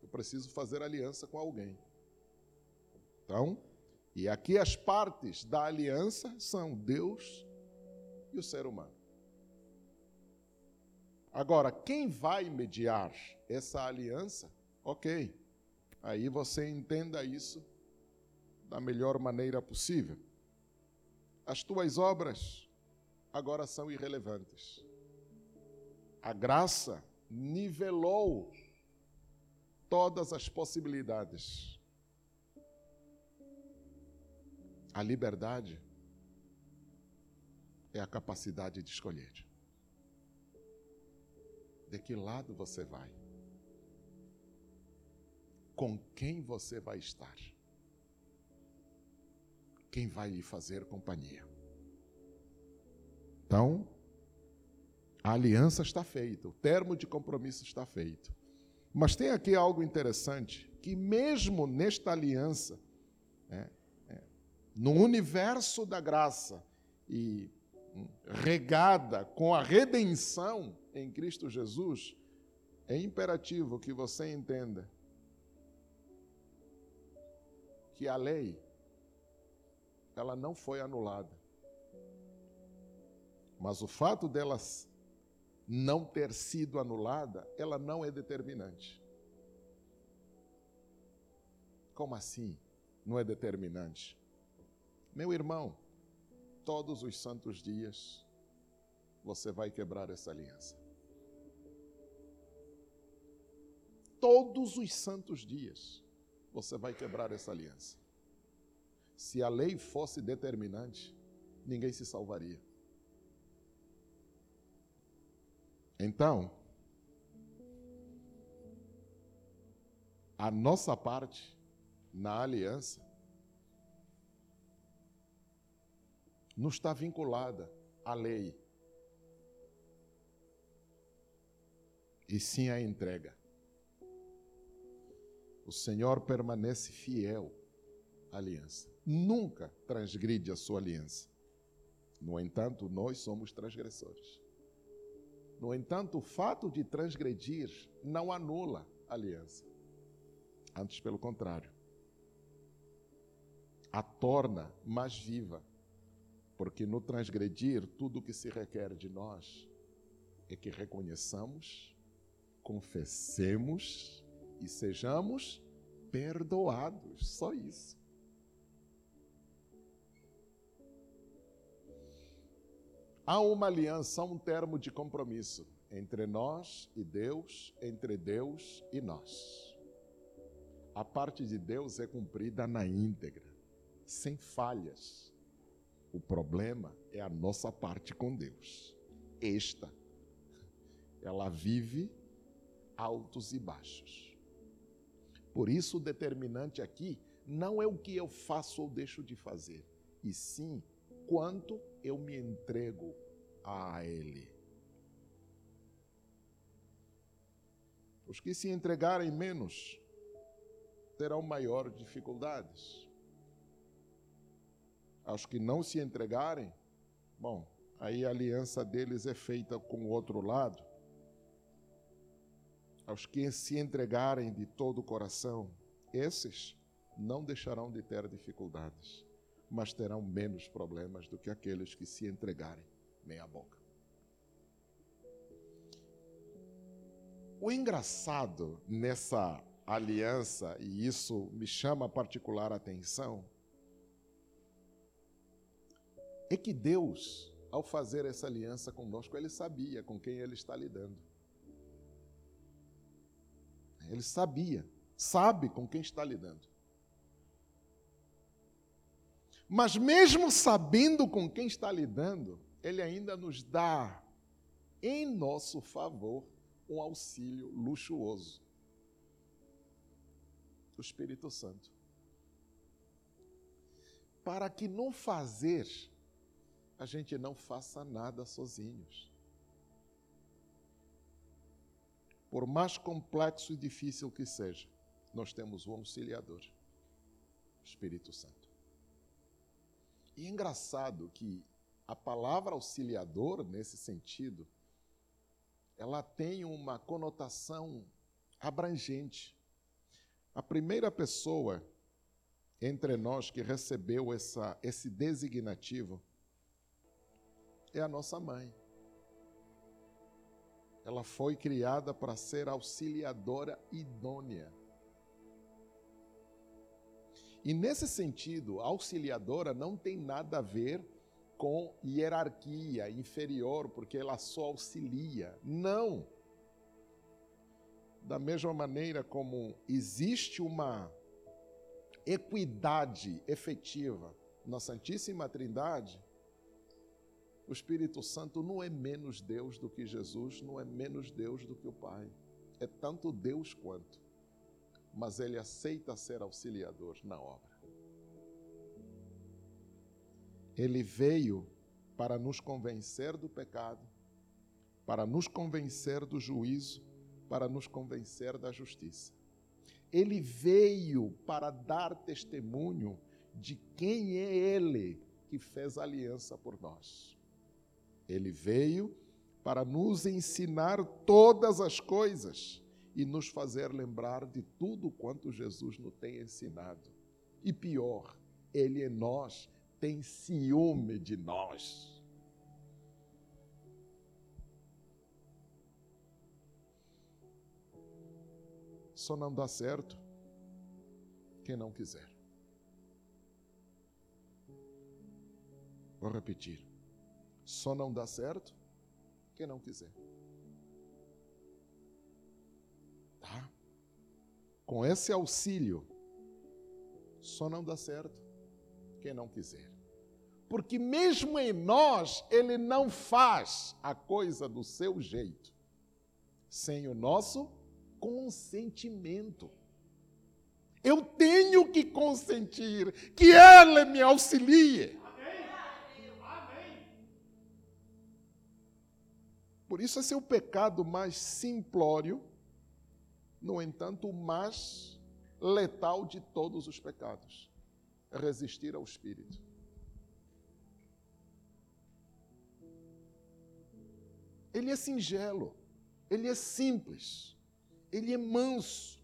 Eu preciso fazer aliança com alguém. Então, e aqui as partes da aliança são Deus e o ser humano. Agora, quem vai mediar essa aliança? Ok, aí você entenda isso da melhor maneira possível. As tuas obras agora são irrelevantes. A graça nivelou todas as possibilidades. A liberdade é a capacidade de escolher. De que lado você vai? Com quem você vai estar? Quem vai lhe fazer companhia? Então, a aliança está feita, o termo de compromisso está feito. Mas tem aqui algo interessante, que mesmo nesta aliança, é, é, no universo da graça e hum, regada com a redenção em Cristo Jesus, é imperativo que você entenda que a lei ela não foi anulada. Mas o fato delas não ter sido anulada, ela não é determinante. Como assim? Não é determinante. Meu irmão, todos os santos dias você vai quebrar essa aliança. Todos os santos dias você vai quebrar essa aliança. Se a lei fosse determinante, ninguém se salvaria. Então, a nossa parte na aliança não está vinculada à lei, e sim à entrega. O Senhor permanece fiel aliança, nunca transgride a sua aliança. No entanto, nós somos transgressores. No entanto, o fato de transgredir não anula a aliança. Antes, pelo contrário, a torna mais viva. Porque no transgredir, tudo o que se requer de nós é que reconheçamos, confessemos e sejamos perdoados. Só isso. Há uma aliança, um termo de compromisso entre nós e Deus, entre Deus e nós. A parte de Deus é cumprida na íntegra, sem falhas. O problema é a nossa parte com Deus. Esta, ela vive altos e baixos. Por isso, o determinante aqui não é o que eu faço ou deixo de fazer, e sim quanto eu me entrego a Ele. Os que se entregarem menos terão maiores dificuldades. Aos que não se entregarem, bom, aí a aliança deles é feita com o outro lado. Aos que se entregarem de todo o coração, esses não deixarão de ter dificuldades mas terão menos problemas do que aqueles que se entregarem meia boca. O engraçado nessa aliança, e isso me chama particular atenção, é que Deus, ao fazer essa aliança conosco, ele sabia com quem ele está lidando. Ele sabia, sabe com quem está lidando. Mas mesmo sabendo com quem está lidando, ele ainda nos dá em nosso favor um auxílio luxuoso. O Espírito Santo. Para que não fazer, a gente não faça nada sozinhos. por mais complexo e difícil que seja, nós temos um auxiliador, Espírito Santo. E é engraçado que a palavra auxiliador, nesse sentido, ela tem uma conotação abrangente. A primeira pessoa entre nós que recebeu essa, esse designativo é a nossa mãe. Ela foi criada para ser auxiliadora idônea. E nesse sentido, auxiliadora não tem nada a ver com hierarquia inferior, porque ela só auxilia. Não. Da mesma maneira como existe uma equidade efetiva na Santíssima Trindade, o Espírito Santo não é menos Deus do que Jesus, não é menos Deus do que o Pai. É tanto Deus quanto. Mas ele aceita ser auxiliador na obra. Ele veio para nos convencer do pecado, para nos convencer do juízo, para nos convencer da justiça. Ele veio para dar testemunho de quem é Ele que fez aliança por nós. Ele veio para nos ensinar todas as coisas e nos fazer lembrar de tudo quanto Jesus nos tem ensinado. E pior, Ele em nós tem ciúme de nós. Só não dá certo quem não quiser. Vou repetir. Só não dá certo quem não quiser. Com esse auxílio, só não dá certo quem não quiser. Porque mesmo em nós, ele não faz a coisa do seu jeito, sem o nosso consentimento. Eu tenho que consentir que Ele me auxilie. Por isso, esse é o pecado mais simplório, no entanto, o mais letal de todos os pecados é resistir ao Espírito. Ele é singelo, ele é simples, ele é manso,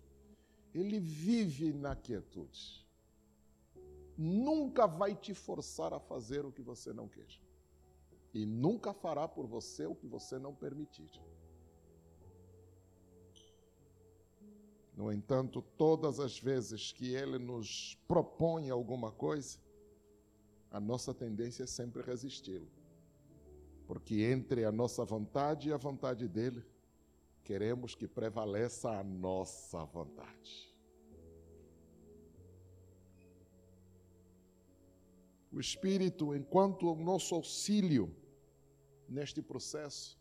ele vive na quietude. Nunca vai te forçar a fazer o que você não quer e nunca fará por você o que você não permitir. No entanto, todas as vezes que ele nos propõe alguma coisa, a nossa tendência é sempre resisti-lo. Porque entre a nossa vontade e a vontade dele, queremos que prevaleça a nossa vontade. O Espírito, enquanto o nosso auxílio, neste processo,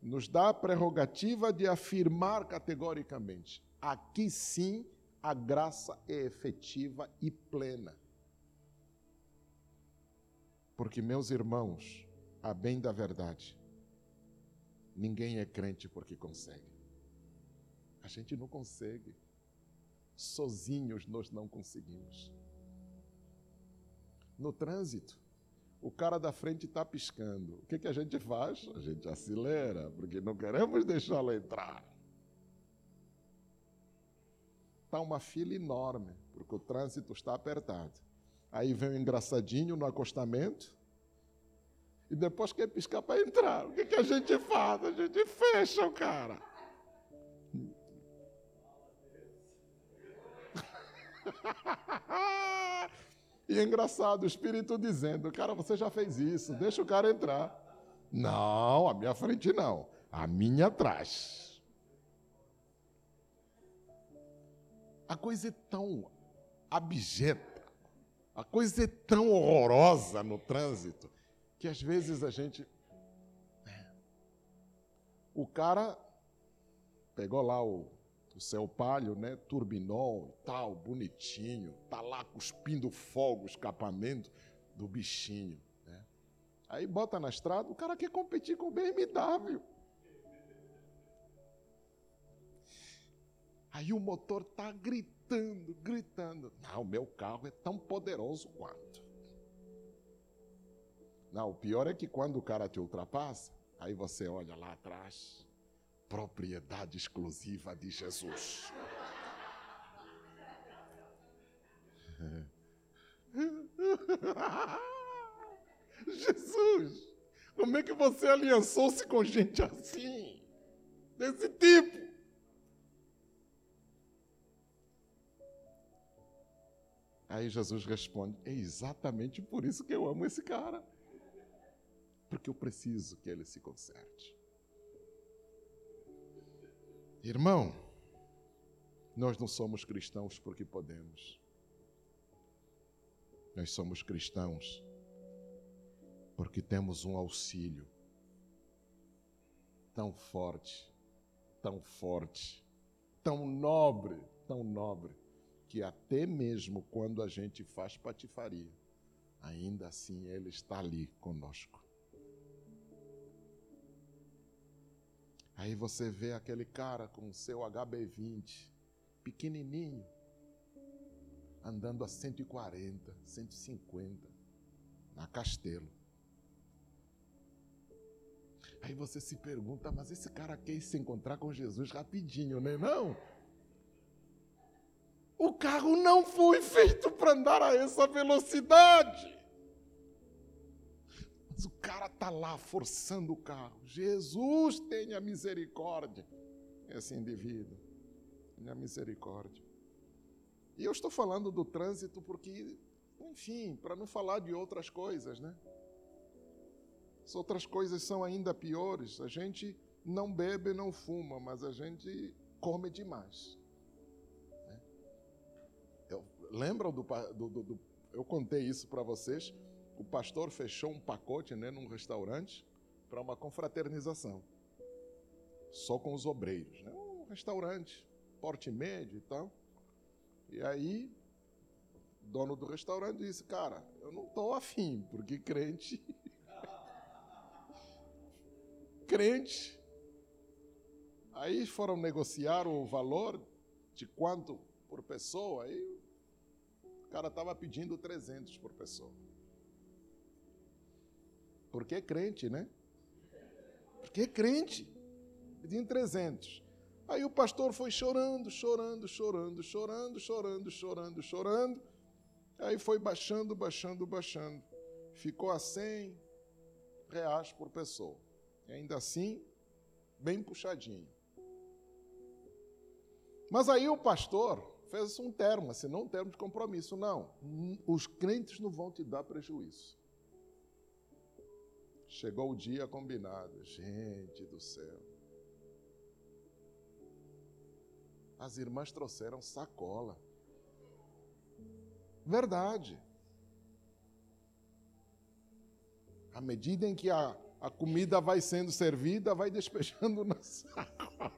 nos dá a prerrogativa de afirmar categoricamente: aqui sim a graça é efetiva e plena. Porque, meus irmãos, a bem da verdade, ninguém é crente porque consegue. A gente não consegue. Sozinhos nós não conseguimos. No trânsito, o cara da frente está piscando. O que, que a gente faz? A gente acelera, porque não queremos deixá-lo entrar. Está uma fila enorme, porque o trânsito está apertado. Aí vem o engraçadinho no acostamento, e depois quer piscar para entrar. O que, que a gente faz? A gente fecha o cara. E é engraçado, o Espírito dizendo, cara, você já fez isso, deixa o cara entrar. Não, a minha frente não, a minha atrás. A coisa é tão abjeta, a coisa é tão horrorosa no trânsito, que às vezes a gente. Né, o cara pegou lá o o céu palho, né? Turbinol e tal, bonitinho. Tá lá cuspindo fogo escapamento do bichinho. Né? Aí bota na estrada, o cara quer competir com o BMW. Aí o motor está gritando, gritando. Não, o meu carro é tão poderoso quanto. Não, o pior é que quando o cara te ultrapassa, aí você olha lá atrás, propriedade exclusiva de Jesus. Jesus, como é que você aliançou-se com gente assim? Desse tipo? Aí Jesus responde: É exatamente por isso que eu amo esse cara. Porque eu preciso que ele se conserte. Irmão, nós não somos cristãos porque podemos. Nós somos cristãos porque temos um auxílio tão forte, tão forte, tão nobre, tão nobre, que até mesmo quando a gente faz patifaria, ainda assim Ele está ali conosco. Aí você vê aquele cara com o seu HB20, pequenininho, andando a 140, 150 na Castelo. Aí você se pergunta, mas esse cara quer se encontrar com Jesus rapidinho, né? Não. O carro não foi feito para andar a essa velocidade. Mas o cara está lá forçando o carro. Jesus tenha misericórdia. Esse indivíduo. Tenha misericórdia. E eu estou falando do trânsito porque, enfim, para não falar de outras coisas, né? As outras coisas são ainda piores. A gente não bebe, não fuma, mas a gente come demais. Lembram do, do, do, do Eu contei isso para vocês. O pastor fechou um pacote né, num restaurante para uma confraternização. Só com os obreiros. Né? Um restaurante, porte médio e tal. E aí, dono do restaurante disse: Cara, eu não estou afim, porque crente. crente. Aí foram negociar o valor de quanto por pessoa. Aí cara estava pedindo 300 por pessoa. Porque é crente, né? Porque é crente. Pedindo 300. Aí o pastor foi chorando, chorando, chorando, chorando, chorando, chorando, chorando. Aí foi baixando, baixando, baixando. Ficou a 100 reais por pessoa. E ainda assim, bem puxadinho. Mas aí o pastor fez um termo, assim, não um termo de compromisso, não. Os crentes não vão te dar prejuízo. Chegou o dia combinado. Gente do céu. As irmãs trouxeram sacola. Verdade. À medida em que a, a comida vai sendo servida, vai despejando na sacola.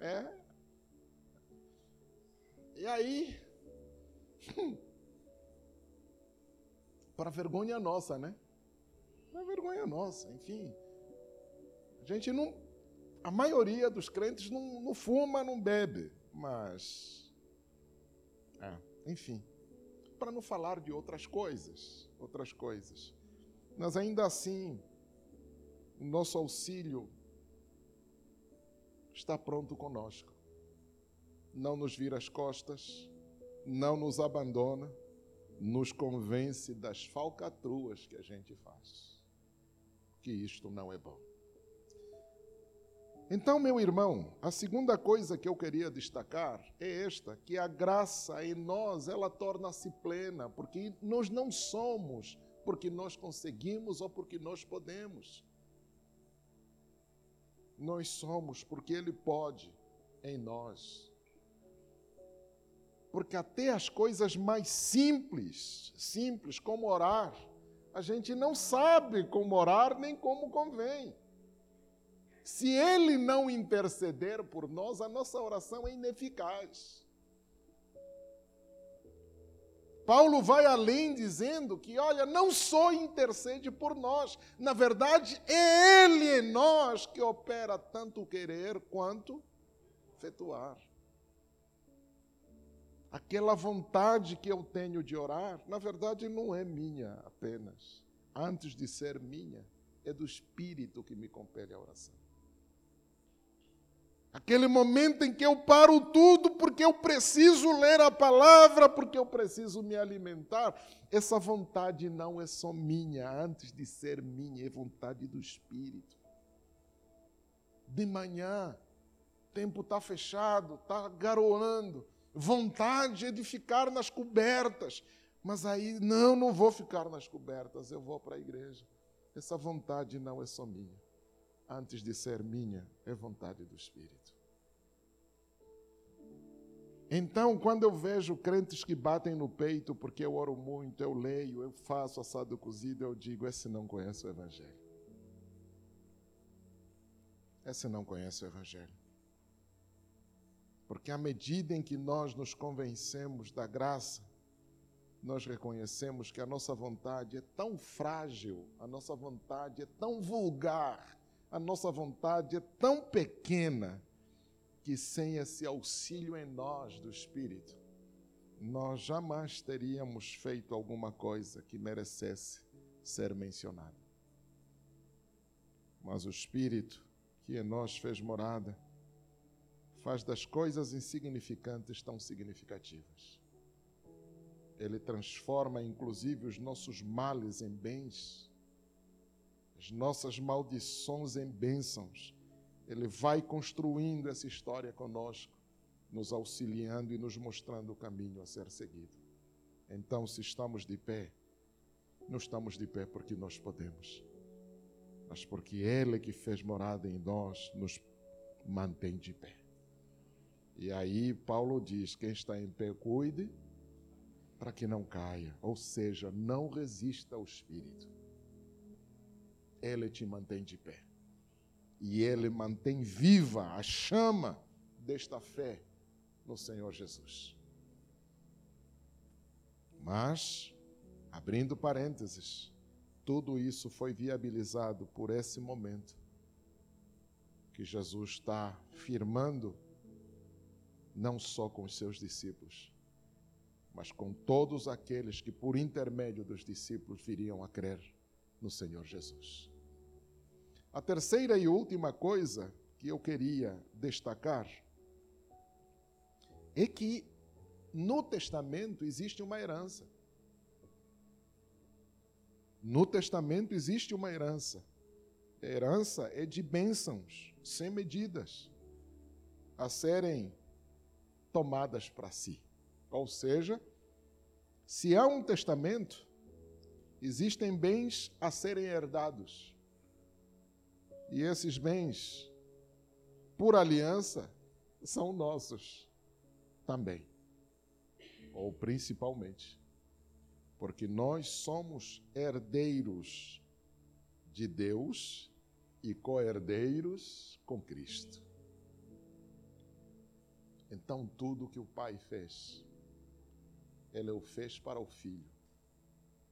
É. E aí, para vergonha nossa, né? Para vergonha nossa, enfim. A gente não a maioria dos crentes não, não fuma, não bebe, mas. É, enfim. Para não falar de outras coisas, outras coisas. Mas ainda assim, o nosso auxílio está pronto conosco. Não nos vira as costas, não nos abandona, nos convence das falcatruas que a gente faz. Que isto não é bom. Então, meu irmão, a segunda coisa que eu queria destacar é esta, que a graça em nós, ela torna-se plena, porque nós não somos porque nós conseguimos ou porque nós podemos. Nós somos porque ele pode em nós. Porque até as coisas mais simples, simples como orar, a gente não sabe como orar nem como convém. Se Ele não interceder por nós, a nossa oração é ineficaz. Paulo vai além dizendo que, olha, não só intercede por nós, na verdade, é Ele em nós que opera tanto querer quanto efetuar. Aquela vontade que eu tenho de orar, na verdade, não é minha apenas. Antes de ser minha, é do Espírito que me compele a oração. Aquele momento em que eu paro tudo porque eu preciso ler a palavra, porque eu preciso me alimentar. Essa vontade não é só minha, antes de ser minha, é vontade do Espírito. De manhã, o tempo está fechado, está garoando. Vontade é de ficar nas cobertas. Mas aí, não, não vou ficar nas cobertas, eu vou para a igreja. Essa vontade não é só minha antes de ser minha, é vontade do Espírito. Então, quando eu vejo crentes que batem no peito porque eu oro muito, eu leio, eu faço assado cozido, eu digo: esse não conhece o Evangelho. Esse não conhece o Evangelho. Porque à medida em que nós nos convencemos da graça, nós reconhecemos que a nossa vontade é tão frágil, a nossa vontade é tão vulgar, a nossa vontade é tão pequena que sem esse auxílio em nós do Espírito, nós jamais teríamos feito alguma coisa que merecesse ser mencionada. Mas o Espírito que em nós fez morada faz das coisas insignificantes tão significativas. Ele transforma inclusive os nossos males em bens as nossas maldições em bênçãos. Ele vai construindo essa história conosco, nos auxiliando e nos mostrando o caminho a ser seguido. Então, se estamos de pé, não estamos de pé porque nós podemos, mas porque Ele que fez morada em nós nos mantém de pé. E aí Paulo diz: quem está em pé, cuide para que não caia, ou seja, não resista ao Espírito. Ele te mantém de pé. E Ele mantém viva a chama desta fé no Senhor Jesus. Mas, abrindo parênteses, tudo isso foi viabilizado por esse momento que Jesus está firmando, não só com os seus discípulos, mas com todos aqueles que, por intermédio dos discípulos, viriam a crer no Senhor Jesus. A terceira e última coisa que eu queria destacar é que no Testamento existe uma herança. No Testamento existe uma herança. A herança é de bênçãos sem medidas a serem tomadas para si. Ou seja, se há um testamento, existem bens a serem herdados. E esses bens, por aliança, são nossos também. Ou principalmente. Porque nós somos herdeiros de Deus e co-herdeiros com Cristo. Então, tudo que o Pai fez, Ele o fez para o Filho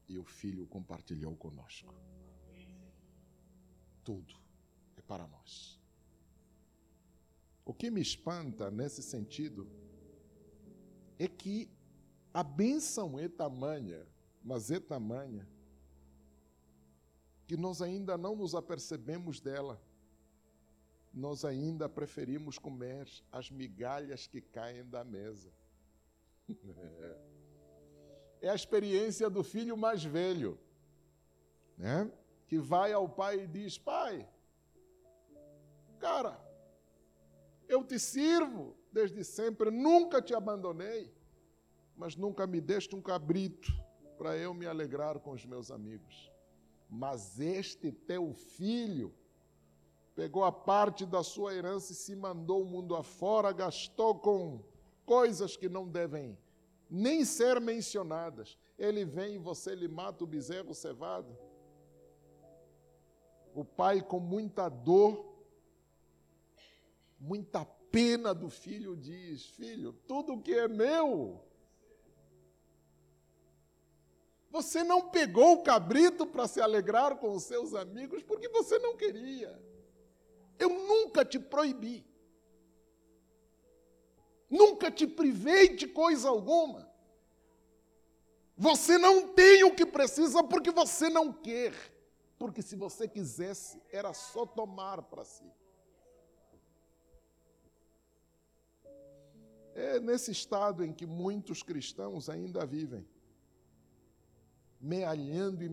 e o Filho compartilhou conosco. Tudo é para nós. O que me espanta nesse sentido é que a bênção é tamanha, mas é tamanha, que nós ainda não nos apercebemos dela. Nós ainda preferimos comer as migalhas que caem da mesa. é a experiência do filho mais velho, né? que vai ao pai e diz: Pai, cara, eu te sirvo desde sempre, nunca te abandonei, mas nunca me deste um cabrito para eu me alegrar com os meus amigos. Mas este teu filho pegou a parte da sua herança e se mandou o mundo afora, gastou com coisas que não devem nem ser mencionadas. Ele vem e você lhe mata o bezerro cevado. O pai, com muita dor, muita pena do filho, diz: Filho, tudo que é meu Você não pegou o cabrito para se alegrar com os seus amigos porque você não queria. Eu nunca te proibi. Nunca te privei de coisa alguma. Você não tem o que precisa porque você não quer. Porque se você quisesse, era só tomar para si. É nesse estado em que muitos cristãos ainda vivem, mealhando e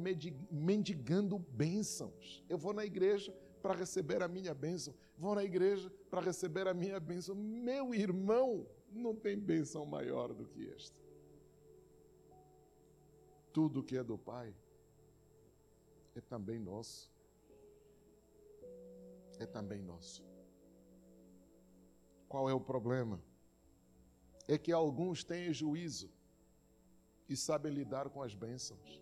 mendigando bênçãos. Eu vou na igreja para receber a minha bênção, vou na igreja para receber a minha bênção. Meu irmão, não tem bênção maior do que esta. Tudo que é do Pai é também nosso. É também nosso. Qual é o problema? É que alguns têm juízo e sabem lidar com as bênçãos,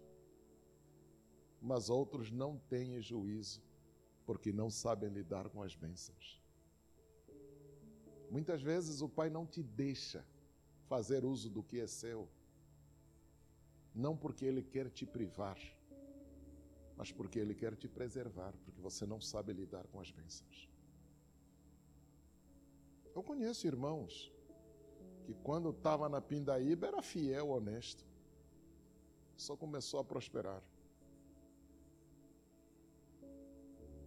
mas outros não têm juízo porque não sabem lidar com as bênçãos. Muitas vezes o Pai não te deixa fazer uso do que é seu, não porque Ele quer te privar, mas porque Ele quer te preservar, porque você não sabe lidar com as bênçãos. Eu conheço irmãos que, quando estava na pindaíba, era fiel, honesto, só começou a prosperar.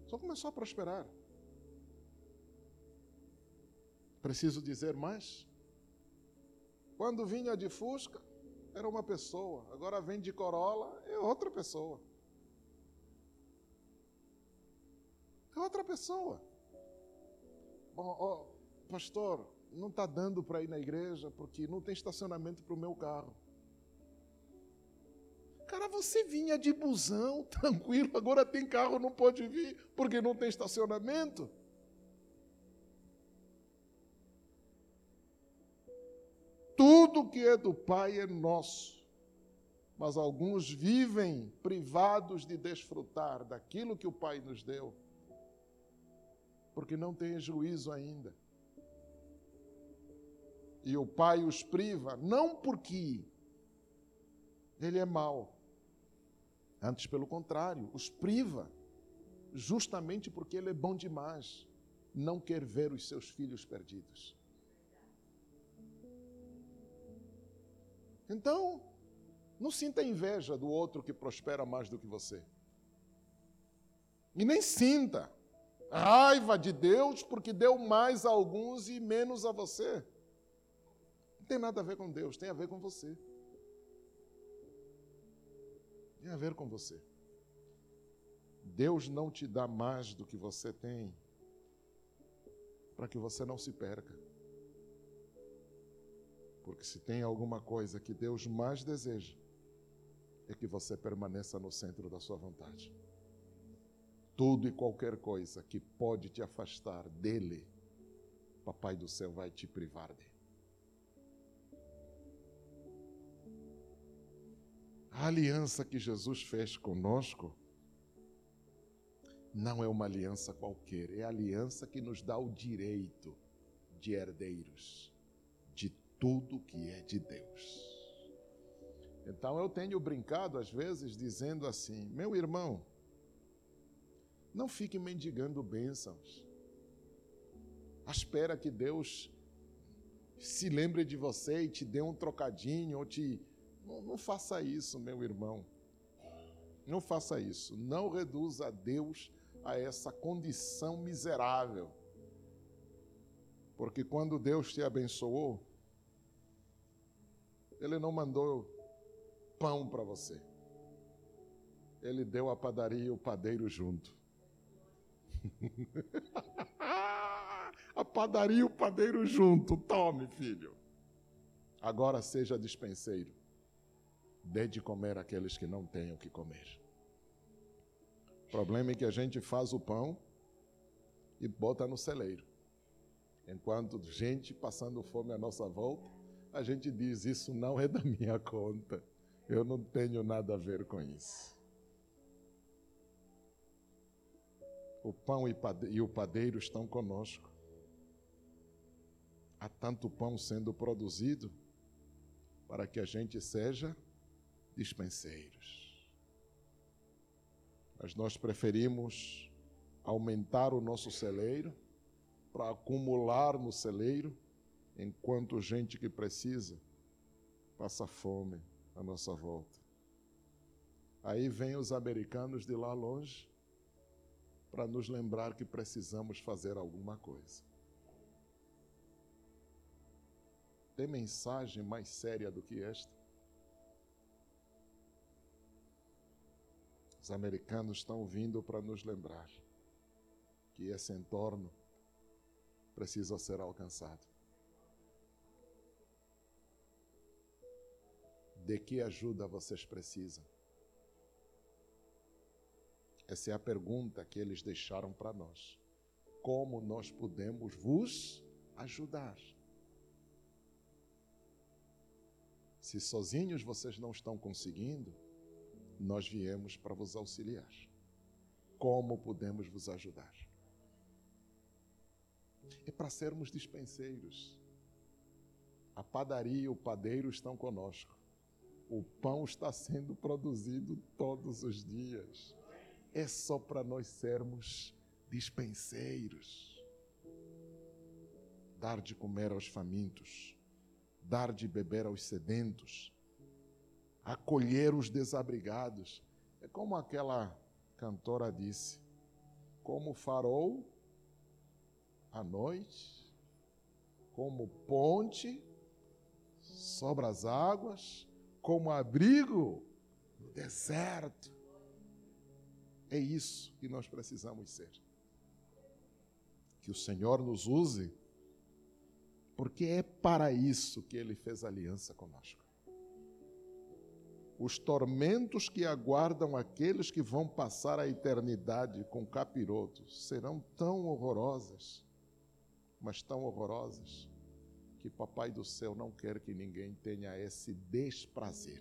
Só começou a prosperar. Preciso dizer mais? Quando vinha de Fusca, era uma pessoa. Agora vem de Corolla, é outra pessoa. É outra pessoa. Bom, oh, pastor, não está dando para ir na igreja porque não tem estacionamento para o meu carro. Cara, você vinha de busão, tranquilo, agora tem carro, não pode vir, porque não tem estacionamento. Que é do Pai é nosso, mas alguns vivem privados de desfrutar daquilo que o Pai nos deu, porque não têm juízo ainda. E o Pai os priva, não porque ele é mau, Antes, pelo contrário, os priva, justamente porque ele é bom demais, não quer ver os seus filhos perdidos. Então, não sinta inveja do outro que prospera mais do que você. E nem sinta raiva de Deus porque deu mais a alguns e menos a você. Não tem nada a ver com Deus, tem a ver com você. Tem a ver com você. Deus não te dá mais do que você tem para que você não se perca. Porque se tem alguma coisa que Deus mais deseja, é que você permaneça no centro da sua vontade. Tudo e qualquer coisa que pode te afastar dele, Papai do céu vai te privar dele. A aliança que Jesus fez conosco não é uma aliança qualquer, é a aliança que nos dá o direito de herdeiros de tudo que é de Deus. Então eu tenho brincado às vezes dizendo assim: meu irmão, não fique mendigando bênçãos. Espera que Deus se lembre de você e te dê um trocadinho ou te não, não faça isso, meu irmão. Não faça isso. Não reduza Deus a essa condição miserável. Porque quando Deus te abençoou, Ele não mandou pão para você. Ele deu a padaria e o padeiro junto. a padaria e o padeiro junto. Tome, filho. Agora seja dispenseiro. Dê de comer àqueles que não têm o que comer. O problema é que a gente faz o pão e bota no celeiro. Enquanto gente passando fome à nossa volta, a gente diz: Isso não é da minha conta. Eu não tenho nada a ver com isso. O pão e o padeiro estão conosco. Há tanto pão sendo produzido para que a gente seja dispenseiros. Mas nós preferimos aumentar o nosso celeiro para acumular no celeiro, enquanto gente que precisa passa fome à nossa volta. Aí vem os americanos de lá longe para nos lembrar que precisamos fazer alguma coisa. Tem mensagem mais séria do que esta? Os americanos estão vindo para nos lembrar que esse entorno precisa ser alcançado. De que ajuda vocês precisam? Essa é a pergunta que eles deixaram para nós. Como nós podemos vos ajudar? Se sozinhos vocês não estão conseguindo, nós viemos para vos auxiliar. Como podemos vos ajudar? É para sermos dispenseiros. A padaria e o padeiro estão conosco. O pão está sendo produzido todos os dias. É só para nós sermos dispenseiros. Dar de comer aos famintos, dar de beber aos sedentos, acolher os desabrigados. É como aquela cantora disse: como farol à noite, como ponte sobre as águas, como abrigo no deserto. É isso que nós precisamos ser. Que o Senhor nos use, porque é para isso que Ele fez aliança conosco. Os tormentos que aguardam aqueles que vão passar a eternidade com capirotos serão tão horrorosas mas tão horrorosas, que Papai do céu não quer que ninguém tenha esse desprazer.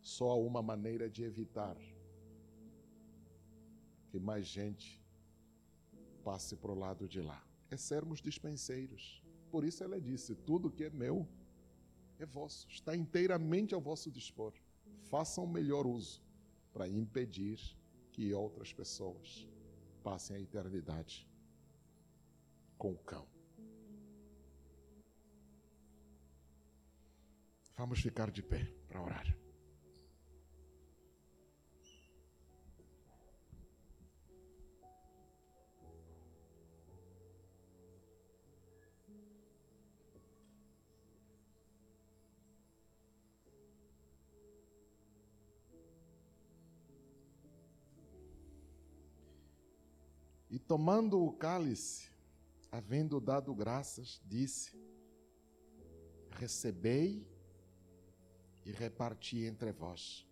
Só há uma maneira de evitar que mais gente passe para o lado de lá. É sermos dispenseiros. Por isso ela disse: tudo que é meu é vosso, está inteiramente ao vosso dispor. Façam o melhor uso para impedir que outras pessoas passem a eternidade com o cão. Vamos ficar de pé para orar. E tomando o cálice, havendo dado graças, disse: Recebei e reparti entre vós.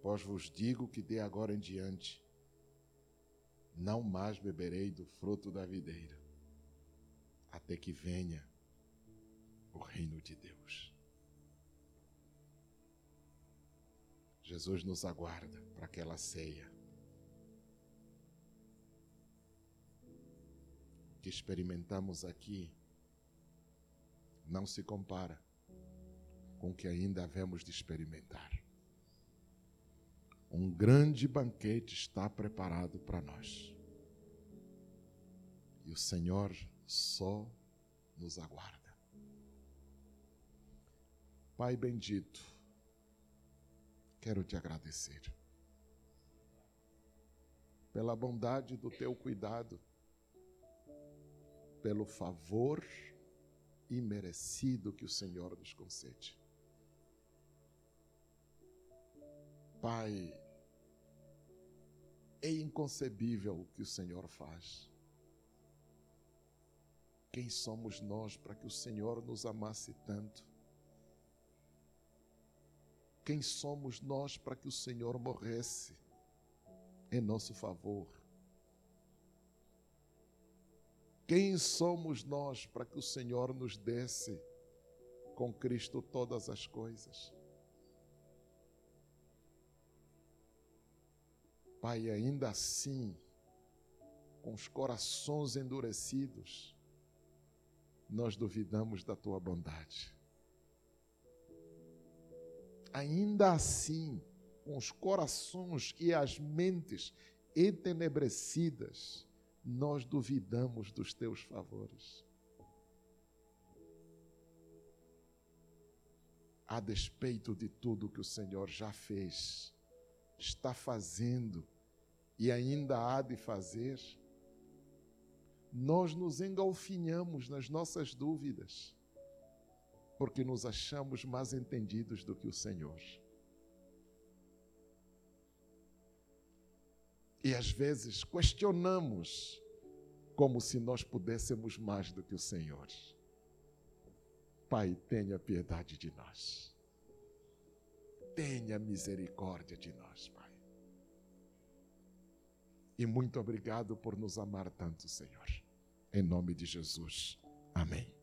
Pois vos digo que de agora em diante não mais beberei do fruto da videira, até que venha o reino de Deus. Jesus nos aguarda para aquela ceia. que experimentamos aqui não se compara com que ainda havemos de experimentar. Um grande banquete está preparado para nós. E o Senhor só nos aguarda. Pai bendito, quero te agradecer pela bondade do teu cuidado pelo favor imerecido que o Senhor nos concede. Pai, é inconcebível o que o Senhor faz. Quem somos nós para que o Senhor nos amasse tanto? Quem somos nós para que o Senhor morresse em nosso favor? Quem somos nós para que o Senhor nos desse com Cristo todas as coisas? Pai, ainda assim, com os corações endurecidos, nós duvidamos da tua bondade. ainda assim, com os corações e as mentes entenebrecidas, nós duvidamos dos teus favores. A despeito de tudo que o Senhor já fez, está fazendo e ainda há de fazer, nós nos engalfinhamos nas nossas dúvidas, porque nos achamos mais entendidos do que o Senhor. E às vezes questionamos como se nós pudéssemos mais do que o Senhor. Pai, tenha piedade de nós. Tenha misericórdia de nós, Pai. E muito obrigado por nos amar tanto, Senhor. Em nome de Jesus. Amém.